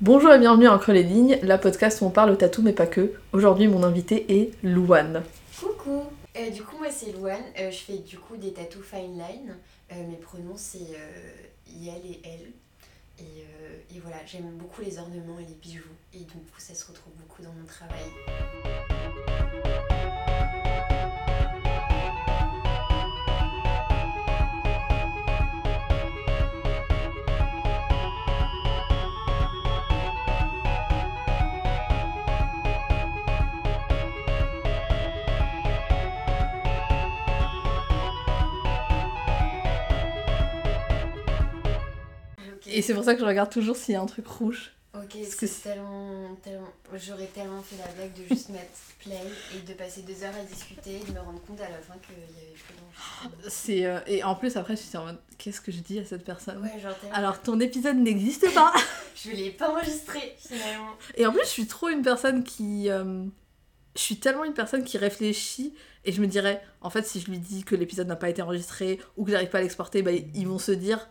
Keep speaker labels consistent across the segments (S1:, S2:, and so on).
S1: Bonjour et bienvenue à Entre les lignes, la podcast où on parle tatou mais pas que. Aujourd'hui mon invité est Louane.
S2: Coucou Euh, Du coup moi c'est Louane, Euh, je fais du coup des tattoos fine line. Euh, mes pronoms c'est IL et L. Et, et voilà, j'aime beaucoup les ornements et les bijoux. Et du coup ça se retrouve beaucoup dans mon travail.
S1: Et c'est pour ça que je regarde toujours s'il y a un truc rouge.
S2: Ok,
S1: Parce que
S2: c'est tellement, tellement... J'aurais tellement fait la blague de juste mettre play et de passer deux heures à discuter et de me rendre compte à la fin qu'il y avait plus d'enregistrement.
S1: Euh, Et en plus après je suis en mode qu'est-ce que je dis à cette personne
S2: Ouais, genre.
S1: Alors ton épisode n'existe pas
S2: Je l'ai pas enregistré finalement.
S1: Et en plus je suis trop une personne qui... euh, Je suis tellement une personne qui réfléchit et je me dirais, en fait si je lui dis que l'épisode n'a pas été enregistré ou que j'arrive pas à l'exporter, bah, ils vont se dire...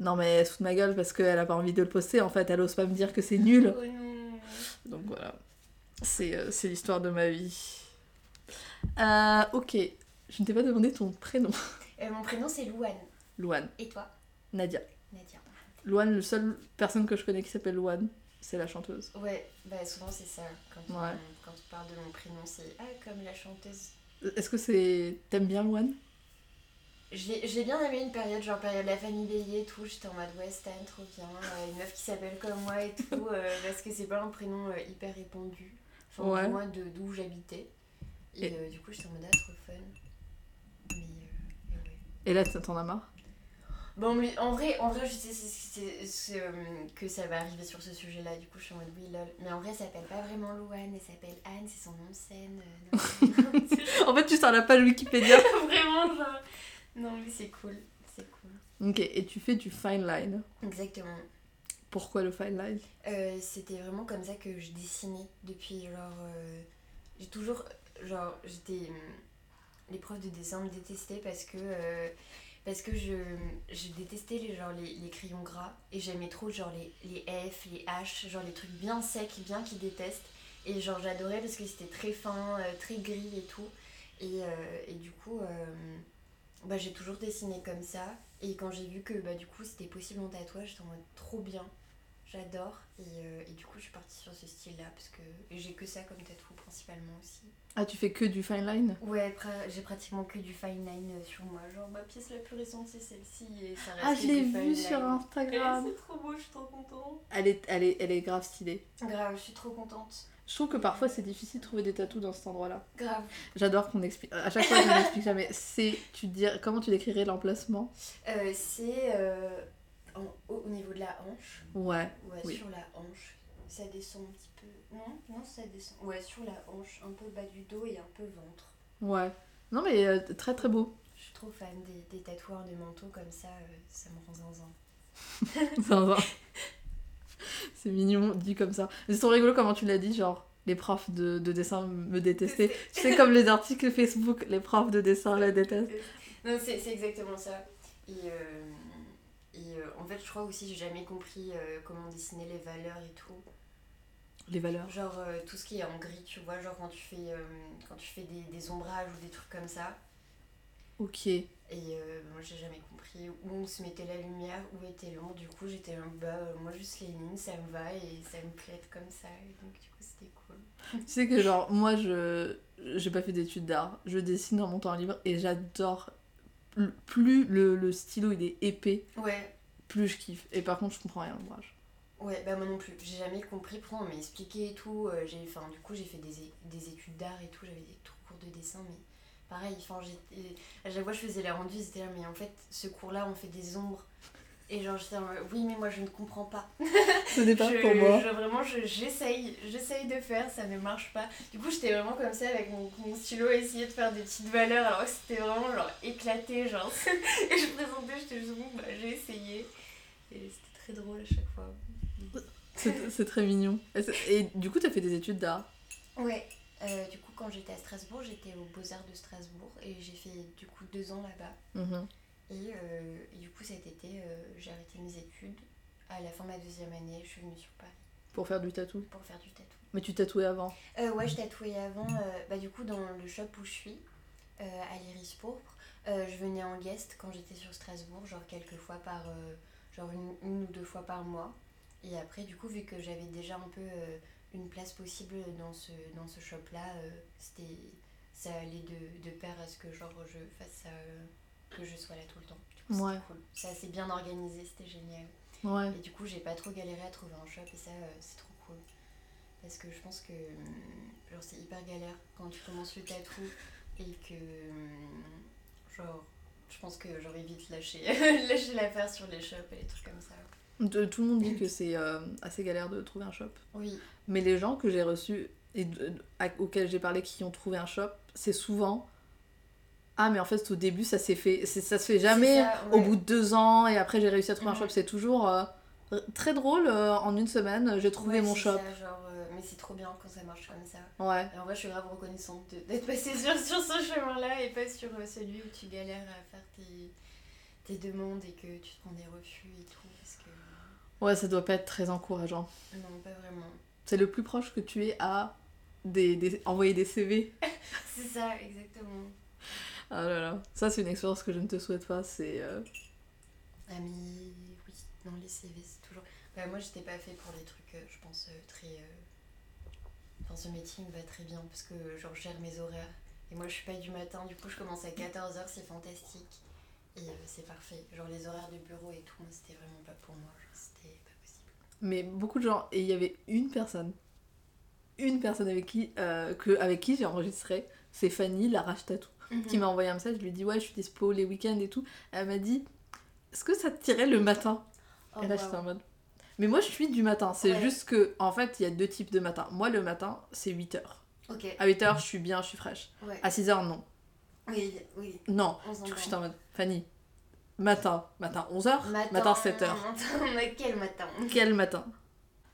S1: Non mais elle se fout de ma gueule parce qu'elle a pas envie de le poster, en fait elle ose pas me dire que c'est nul. Donc voilà, c'est euh, c'est l'histoire de ma vie. Euh, ok, je ne t'ai pas demandé ton prénom.
S2: Euh, mon prénom c'est Louane.
S1: Louane,
S2: Et toi?
S1: Nadia.
S2: Nadia.
S1: Louane, le seul personne que je connais qui s'appelle Louane, c'est la chanteuse.
S2: Ouais, bah souvent c'est ça. Quand,
S1: Ouais.
S2: on, quand on parle de mon prénom, c'est Ah, comme la chanteuse.
S1: Est-ce que c'est. T'aimes bien Louane?
S2: Je l'ai bien aimé une période, genre période la famille Bélier et tout. J'étais en mode ouais, Stan, trop bien. euh, une meuf qui s'appelle comme moi et tout. euh, parce que c'est pas un prénom euh, hyper répandu. Enfin,
S1: Ouais.
S2: de d'où j'habitais. Et,
S1: Et-
S2: euh, du coup, j'étais en mode ah, trop fun. Mais, ouais.
S1: Et là, t'en as marre?
S2: Bon, mais en vrai, en vrai je sais que ça va arriver sur ce sujet-là. Du coup, je suis en mode oui, lol. Mais en vrai, elle s'appelle pas vraiment Louane, elle s'appelle Anne, c'est son nom de scène. euh, non, non, c'est
S1: En fait, tu sors la page Wikipédia.
S2: Non, mais c'est cool, c'est cool.
S1: ok, et tu fais du fine line.
S2: Exactement.
S1: Pourquoi le fine line?
S2: Euh, C'était vraiment comme ça que je dessinais depuis genre. euh, j'ai toujours. Genre, j'étais. hum, Les profs de dessin me détestaient parce que. euh, parce que je, je détestais les, genre, les, les crayons gras et j'aimais trop genre les, les F, les H, genre les trucs bien secs, bien qu'ils détestent. Et genre j'adorais parce que c'était très fin, euh, très gris et tout. Et, et du coup, bah, j'ai toujours dessiné comme ça. Et quand j'ai vu que bah, du coup c'était possible en tatouage, j'étais en mode trop bien. J'adore. Et, euh, et du coup, je suis partie sur ce style-là parce que et j'ai que ça comme tatou principalement aussi.
S1: Ah, tu fais que du fine line?
S2: Ouais, j'ai pratiquement que du fine line euh, sur moi. Genre ma pièce la plus récente c'est celle-ci et ça reste
S1: Ah, je l'ai
S2: du fine
S1: vu sur. Instagram.
S2: Ouais, c'est trop beau, je suis trop contente.
S1: Elle est, elle, est, elle est grave stylée.
S2: Grave, je suis trop contente.
S1: Je trouve que parfois c'est difficile de trouver des tatous dans cet endroit-là.
S2: Grave.
S1: J'adore qu'on explique. À chaque fois, je n'explique jamais. C'est. Tu dis... Comment tu décrirais l'emplacement?
S2: Euh, c'est euh, en haut au niveau de la hanche.
S1: Ouais.
S2: Ouais,
S1: Oui.
S2: sur la hanche. Ça descend un petit peu. Non, non, ça descend. Ouais, sur la hanche, un peu bas du dos et un peu ventre.
S1: Ouais. Non, mais euh, très très beau.
S2: Je suis trop fan des, des tatoueurs de manteaux comme ça, ça me rend zinzin.
S1: Zinzin. C'est mignon dit comme ça. C'est trop rigolo comment tu l'as dit, genre les profs de, de dessin me détestaient. tu sais, comme les articles Facebook, les profs de dessin la détestent.
S2: Non, c'est c'est exactement ça. Et, euh, et euh, en fait, je crois aussi, j'ai jamais compris euh, comment dessiner les valeurs et tout.
S1: Les valeurs.
S2: Genre tout ce qui est en gris, tu vois, genre quand tu fais, quand tu fais des, des ombrages ou des trucs comme ça.
S1: Ok.
S2: Et euh, moi, j'ai jamais compris où on se mettait la lumière, où était l'ombre. Du coup, j'étais là, bah, euh, moi, juste les lignes, ça me va et ça me plaît comme ça. Et donc, du coup, c'était cool.
S1: Tu sais que genre moi je j'ai pas fait d'études d'art. Je dessine dans mon temps libre et j'adore. Plus le, le stylo il est épais,
S2: Ouais,
S1: plus je kiffe. Et par contre je comprends rien à l'ouvrage.
S2: ouais, bah moi non plus. J'ai jamais compris. Pourtant, on m'a expliqué et tout. euh, j'ai, du coup, j'ai fait des, des études d'art et tout. J'avais des cours de dessin, mais pareil. Enfin, à chaque fois, je faisais la rendue. Ils étaient là, mais en fait, ce cours-là, on fait des ombres. Et genre, j'étais oui, mais moi, je ne comprends pas.
S1: Ce n'est pas
S2: je,
S1: pour moi.
S2: je- vraiment, je- j'essaye, j'essaye de faire, ça ne marche pas. Du coup, j'étais vraiment comme ça avec mon, mon stylo essayer de faire des petites valeurs alors que c'était vraiment genre éclaté, genre. Et je présentais, j'étais juste bon, bah j'ai essayé. Et c'était très drôle à chaque fois.
S1: C'est très mignon. Et, du coup t'as fait des études d'art?
S2: Ouais, euh, du coup, quand j'étais à Strasbourg, j'étais aux Beaux-Arts de Strasbourg et j'ai fait du coup deux ans là-bas.
S1: Mhm.
S2: Et, euh, et du coup, cet été, euh, j'ai arrêté mes études. À la fin de ma deuxième année, je suis venue sur Paris.
S1: Pour faire du tatou.
S2: pour faire du tatou.
S1: Mais tu tatouais avant.
S2: Euh, ouais, je tatouais avant, euh, bah, du coup, dans le shop où je suis, à l'Iris Pourpre. Je venais en guest quand j'étais sur Strasbourg, genre quelques fois par. genre une, une ou deux fois par mois. Et après, du coup, vu que j'avais déjà un peu une place possible dans ce, dans ce shop-là, euh, c'était. Ça allait de, de pair à ce que genre je fasse ça, euh, que je sois là tout le temps. Du coup,
S1: Ouais.
S2: c'était cool. C'est assez bien organisé, c'était génial.
S1: Ouais.
S2: Et du coup, j'ai pas trop galéré à trouver un shop et ça, euh, c'est trop cool. Parce que je pense que hum, genre, c'est hyper galère quand tu commences le tatou et que hum, genre je pense que j'aurais vite lâché, lâché l'affaire sur les shops et les trucs comme ça.
S1: De- Tout le monde dit que c'est euh, assez galère de trouver un shop.
S2: Oui,
S1: Mais les gens que j'ai reçus et de- de- à- auxquels j'ai parlé qui ont trouvé un shop, c'est souvent Ah, mais en fait, au début, ça s'est fait. Ça se fait jamais au bout de deux ans et après, j'ai réussi à trouver un shop. C'est toujours euh, très drôle. euh, en une semaine, j'ai trouvé
S2: Ouais,
S1: mon shop.
S2: ça, genre, euh, mais c'est trop bien quand ça marche comme ça.
S1: Ouais.
S2: Et en vrai, je suis grave reconnaissante d'être passée sur, sur ce chemin-là et pas sur celui où tu galères à faire tes, tes demandes et que tu te prends des refus et tout. Parce que
S1: Ouais, ça doit pas être très encourageant.
S2: non, pas vraiment.
S1: C'est le plus proche que tu es à des, des- envoyer des CV.
S2: C'est ça, exactement.
S1: Ah là là. Ça, c'est une expérience que je ne te souhaite pas. C'est. euh,
S2: Ah mais oui, non les CV c'est toujours... Bah, moi j'étais pas fait pour les trucs, euh, je pense, euh, très... Enfin ce métier me va très bien parce que genre je gère mes horaires. Et moi je suis pas du matin, du coup je commence à 14h, c'est fantastique. Et euh, c'est parfait. Genre les horaires de bureau et tout, c'était vraiment pas pour moi, c'était pas possible.
S1: Mais beaucoup de gens. Et il y avait une personne. Une personne avec qui, euh, que, avec qui j'ai enregistré. C'est Fanny, la rage tatou. Qui m'a envoyé un message. Je lui ai dit Ouais, je suis dispo les week-ends et tout. Elle m'a dit Est-ce que ça te tirait le matin
S2: Oh,
S1: Et là, j'étais en mode. Mais moi, je suis du matin. C'est
S2: Ouais.
S1: juste que, en fait, il y a deux types de matin. Moi, le matin, c'est 8h.
S2: Ok,
S1: À 8h, je suis bien, je suis fraîche.
S2: ouais.
S1: À 6h, non.
S2: Oui, oui,
S1: Non.
S2: on
S1: Du coup, j'étais en mode Fanny, matin. Matin 11h Matin, 7h.
S2: Matin, quel matin?
S1: Quel matin?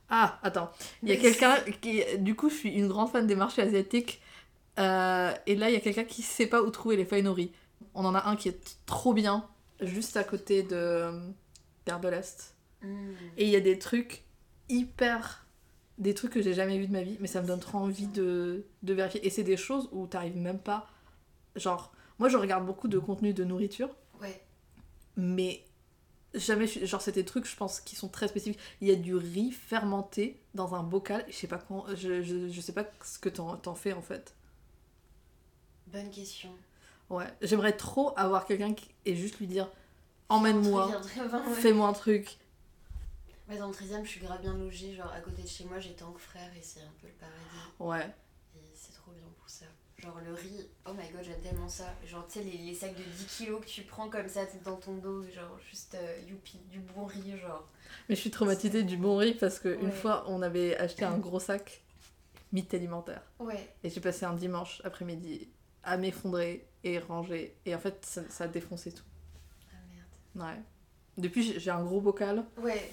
S1: Ah, attends. Il y a quelqu'un qui. Du coup, je suis une grande fan des marchés asiatiques. Euh, et là, il y a quelqu'un qui sait pas où trouver les feuilles. On en a un qui est trop bien, juste à côté de euh, Gare de l'Est.
S2: Hmm.
S1: Et il y a des trucs hyper. Des trucs que j'ai jamais vus de ma vie, mais ça me donne trop envie de, de vérifier. Et c'est des choses où t'arrives même pas. Genre, moi je regarde beaucoup de contenu de nourriture,
S2: Ouais,
S1: mais jamais. Genre, c'est des trucs, je pense, qui sont très spécifiques. Il y a du riz fermenté dans un bocal, je sais pas, quand, je, je, je sais pas ce que t'en t'en fais en fait.
S2: bonne question.
S1: Ouais, j'aimerais trop avoir quelqu'un qui... et juste lui dire emmène-moi,
S2: ouais.
S1: fais-moi un truc.
S2: Ouais, dans le 13 e je suis grave bien logée. Genre, à côté de chez moi, j'ai Tank Frère et c'est un peu le paradis.
S1: Ouais.
S2: Et c'est trop bien pour ça. Genre, le riz, oh my god, j'aime tellement ça. Genre, tu sais, les, les sacs de 10 kilos que tu prends comme ça dans ton dos, genre, juste euh, youpi, du bon riz, genre.
S1: Mais je suis traumatisée du bon riz parce qu'une
S2: Ouais.
S1: fois, on avait acheté un gros sac mythe alimentaire.
S2: Ouais,
S1: Et j'ai passé un dimanche après-midi à m'effondrer et ranger. Et en fait, ça, ça a défoncé tout.
S2: ah merde.
S1: Ouais. Depuis, j'ai- j'ai un gros bocal.
S2: Ouais,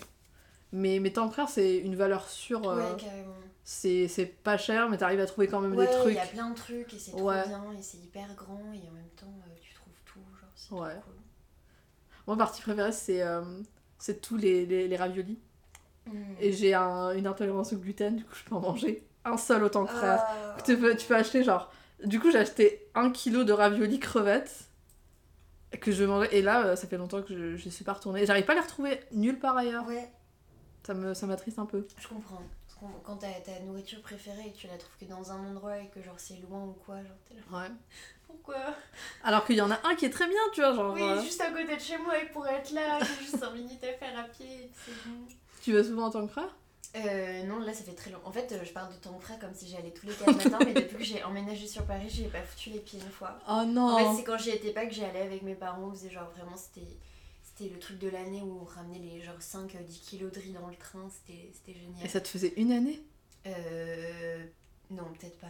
S1: Mais, mais tant frère, c'est une valeur sûre. euh,
S2: ouais, carrément.
S1: c'est c'est pas cher, mais t'arrives à trouver quand même
S2: Ouais,
S1: des
S2: il
S1: trucs.
S2: y a plein de trucs et c'est
S1: Ouais.
S2: trop bien et c'est hyper grand et en même temps, euh, tu trouves tout, genre, c'est
S1: Ouais.
S2: trop cool.
S1: Moi, partie préférée, c'est euh, c'est tous les, les, les raviolis.
S2: Mm.
S1: Et j'ai un- une intolérance au gluten, du coup, je peux en manger un seul autant que frère.
S2: Ah.
S1: Tu peux, tu peux acheter genre. Du coup, j'ai acheté un kilo de raviolis crevettes que je mangeais. Et là, ça fait longtemps que je, je suis pas retournée. J'arrive pas à les retrouver nulle part ailleurs.
S2: Ouais,
S1: Ça me ça m'attriste un peu.
S2: je comprends. Quand t'as ta nourriture préférée et que tu la trouves que dans un endroit et que genre c'est loin ou quoi, genre t'es là.
S1: Ouais.
S2: Pourquoi?
S1: Alors qu'il y en a un qui est très bien, tu vois. Genre,
S2: Oui,
S1: euh,
S2: juste à côté de chez moi et pour être là, juste 5 minutes à faire à pied, c'est bon.
S1: tu vas souvent en tant que frère
S2: Euh, non, là ça fait très long. En fait, euh, je parle de ton frère comme si j'y allais tous les 4 matins, mais depuis que j'ai emménagé sur Paris, j'ai pas foutu les pieds une fois.
S1: Oh
S2: En
S1: non
S2: fait, c'est quand j'y étais pas que j'y allais avec mes parents, on faisait genre vraiment, c'était c'était le truc de l'année où on ramenait les genre 5-10 kilos de riz dans le train, c'était c'était
S1: Et
S2: génial.
S1: ça te faisait une année?
S2: Euh. Non, peut-être pas.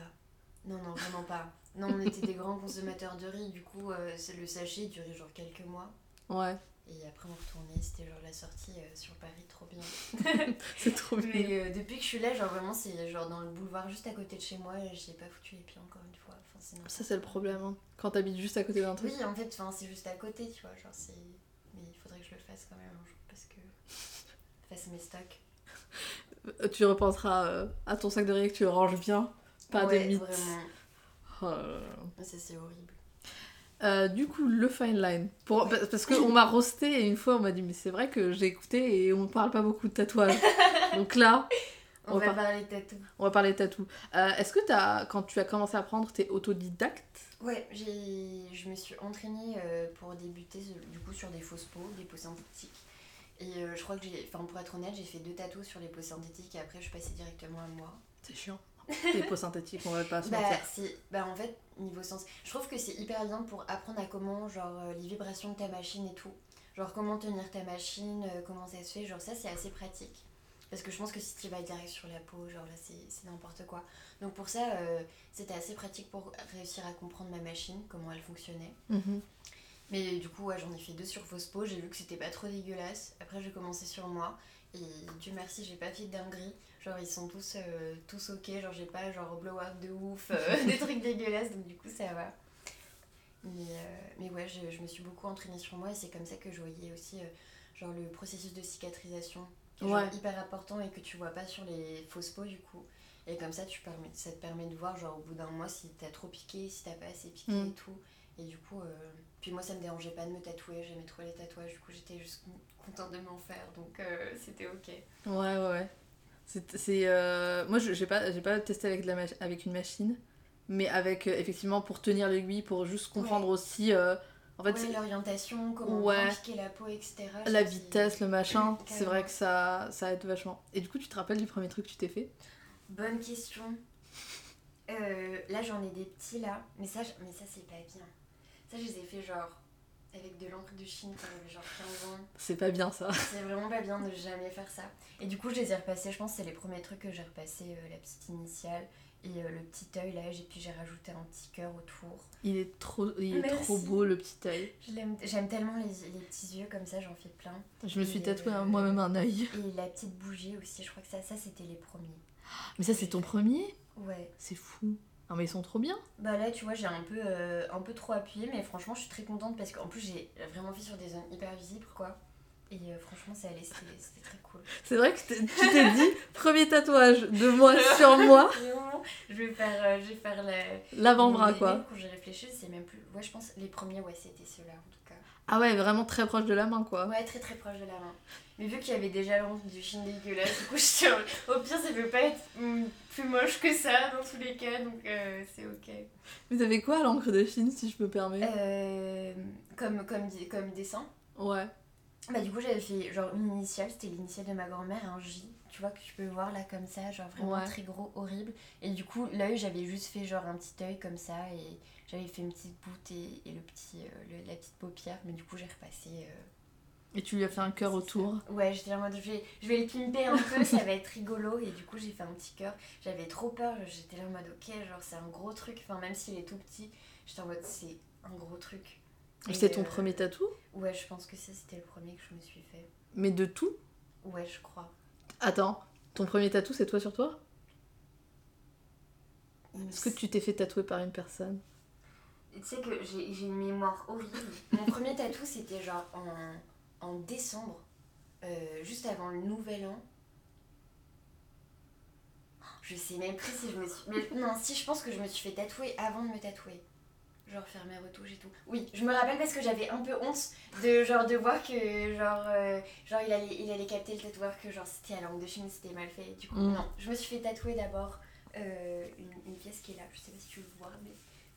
S2: Non, non, vraiment pas. Non, on était des grands consommateurs de riz, du coup, euh, le sachet durait genre quelques mois.
S1: Ouais,
S2: Et après, on retournait, c'était genre la sortie euh, sur Paris, trop bien.
S1: c'est trop bien.
S2: Mais euh, depuis que je suis là, genre vraiment, c'est genre dans le boulevard juste à côté de chez moi, et j'y ai pas foutu les pieds encore une fois. Enfin,
S1: Ça, c'est le problème. hein. Quand t'habites juste à côté d'un truc.
S2: Oui, en fait, c'est juste à côté, tu vois. Genre, c'est. Mais il faudrait que je le fasse quand même un jour parce que. Fasse mes stocks.
S1: Euh, Tu repenseras euh, à ton sac de riz que tu ranges bien. Pas
S2: Ouais,
S1: de mythes. Oh là.
S2: Ça, c'est horrible.
S1: Euh, du coup, le fine line. Pour... pa- Parce qu'on m'a roasté et une fois on m'a dit, mais c'est vrai que j'ai écouté et on parle pas beaucoup de tatouage. Donc là,
S2: On,
S1: On
S2: va
S1: va
S2: parler tatou.
S1: on va parler de tatou. Euh, Est-ce que as, quand tu as commencé à apprendre, t'es autodidacte?
S2: Ouais, j'ai, je me suis entraînée euh, pour débuter du coup sur des fausses peaux, des peaux synthétiques. Et euh, je crois que j'ai, enfin pour être honnête, j'ai fait deux tatous sur les peaux synthétiques et après je suis passée directement à moi.
S1: C'est chiant. Les peaux synthétiques, on va pas se
S2: Bah,
S1: mentir.
S2: bah en fait, niveau sens, je trouve que c'est hyper bien pour apprendre à comment, genre euh, les vibrations de ta machine et tout. Genre comment tenir ta machine, comment ça se fait, genre ça c'est assez pratique. Parce que je pense que si tu vas direct sur la peau, genre là c'est, n'importe quoi. Donc pour ça, euh, c'était assez pratique pour réussir à comprendre ma machine, comment elle fonctionnait.
S1: Mhm.
S2: Mais du coup, ouais, j'en ai fait deux sur fausse peau, j'ai vu que c'était pas trop dégueulasse. Après, j'ai commencé sur moi. Et Dieu merci, j'ai pas fait de dinguerie. Genre, ils sont tous, euh, tous ok. Genre, j'ai pas genre blow-up de ouf, euh, des trucs dégueulasses. Donc, du coup, ça va. Mais, euh, mais ouais, je, je me suis beaucoup entraînée sur moi. Et c'est comme ça que je voyais aussi genre le processus de cicatrisation. Qui est genre
S1: Ouais.
S2: hyper important et que tu vois pas sur les fausses peaux, du coup. Et comme ça, tu permets, ça te permet de voir, genre, au bout d'un mois, si t'as trop piqué, si t'as pas assez piqué
S1: Mm.
S2: et tout. Et du coup, euh, puis moi, ça me dérangeait pas de me tatouer, j'aimais trop les tatouages, du coup, j'étais juste contente de m'en faire, donc euh, c'était ok.
S1: Ouais, ouais, ouais. C'est, c'est, euh, Moi, je- j'ai pas, j'ai pas testé avec, de la avec une machine, mais avec, euh, effectivement, pour tenir l'aiguille, pour juste comprendre aussi, en fait,
S2: Ouais, l'orientation, comment
S1: Ouais.
S2: piquer la peau, etc.
S1: la vitesse, le machin, c'est vrai que ça, ça aide vachement. Et du coup, tu te rappelles du premier truc que tu t'es fait?
S2: Bonne question. Euh, là, j'en ai des petits là, mais ça, mais ça c'est pas bien. Ça, je les ai fait genre avec de l'encre de Chine quand j'avais genre 15 ans.
S1: C'est pas bien ça.
S2: C'est vraiment pas bien de jamais faire ça. Et du coup, je les ai repassés. Je pense que c'est les premiers trucs que j'ai repassé euh, la petite initiale et euh, le petit œil là. Et puis j'ai rajouté un petit cœur autour.
S1: Il est trop, il est trop beau le petit œil.
S2: J'aime tellement les, les petits yeux comme ça, j'en fais plein.
S1: Je me suis
S2: Et,
S1: tatoué
S2: euh,
S1: moi-même un œil.
S2: Et la petite bougie aussi, je crois que ça, ça c'était les premiers.
S1: Mais ça, c'est ton premier?
S2: Ouais.
S1: C'est fou. Non, mais ils sont trop bien.
S2: Bah là, tu vois, j'ai un peu, euh, un peu trop appuyé, mais franchement, je suis très contente parce qu'en plus, j'ai vraiment fait sur des zones hyper visibles, quoi. Et euh, franchement, ça allait, c'était très cool.
S1: C'est vrai que tu t'es dit, premier tatouage de moi sur moi,
S2: Vraiment, je vais faire, euh, je vais faire la,
S1: l'avant-bras quoi.
S2: Quand j'ai réfléchi, c'est même plus. Ouais, je pense les premiers, ouais, c'était ceux-là en tout cas.
S1: Ah ouais, vraiment très proche de la main quoi.
S2: Ouais, très très proche de la main. Mais vu qu'il y avait déjà l'ombre du chine dégueulasse, du coup, je au pire, ça peut pas être plus moche que ça dans tous les cas, donc euh, c'est ok.
S1: Mais t'avais quoi à l'encre de Chine si je me permets?
S2: Euh, comme, comme, comme dessin,
S1: Ouais.
S2: Bah du coup, j'avais fait genre une initiale, c'était l'initiale de ma grand-mère, un J. Tu vois que tu peux voir là comme ça, genre vraiment
S1: Ouais.
S2: très gros, horrible. Et du coup, l'œil, j'avais juste fait genre un petit œil comme ça et j'avais fait une petite boute et, et le petit, euh, le- la petite paupière, mais du coup, j'ai repassé. euh,
S1: Et tu lui as fait un cœur autour?
S2: Ouais, j'étais en mode je vais, je vais le pimper un peu, ça va être rigolo. Et du coup, j'ai fait un petit cœur. J'avais trop peur, j'étais là en mode ok, genre c'est un gros truc. Enfin, même s'il est tout petit, j'étais en mode c'est un gros truc.
S1: C'est ton
S2: euh,
S1: premier tatou?
S2: Ouais, je pense que ça c'était le premier que je me suis fait.
S1: Mais de tout?
S2: Ouais, je crois.
S1: Attends, ton premier tatou c'est toi sur toi? Est-ce que tu t'es fait tatouer par une personne?
S2: Tu sais que j'ai j'ai une mémoire horrible. Mon premier tatou, c'était genre en, en décembre, euh, juste avant le nouvel an. Je sais même plus si je me suis. mais non, si je pense que je me suis fait tatouer avant de me tatouer. Genre faire mes retouches et tout. Oui, je me rappelle parce que j'avais un peu honte de genre de voir que genre euh, genre il allait il allait capter le tatoueur que genre c'était à langue de Chine, c'était mal fait. Du coup non, je me suis fait tatouer d'abord euh, une, une pièce qui est là. Je sais pas si tu le vois mais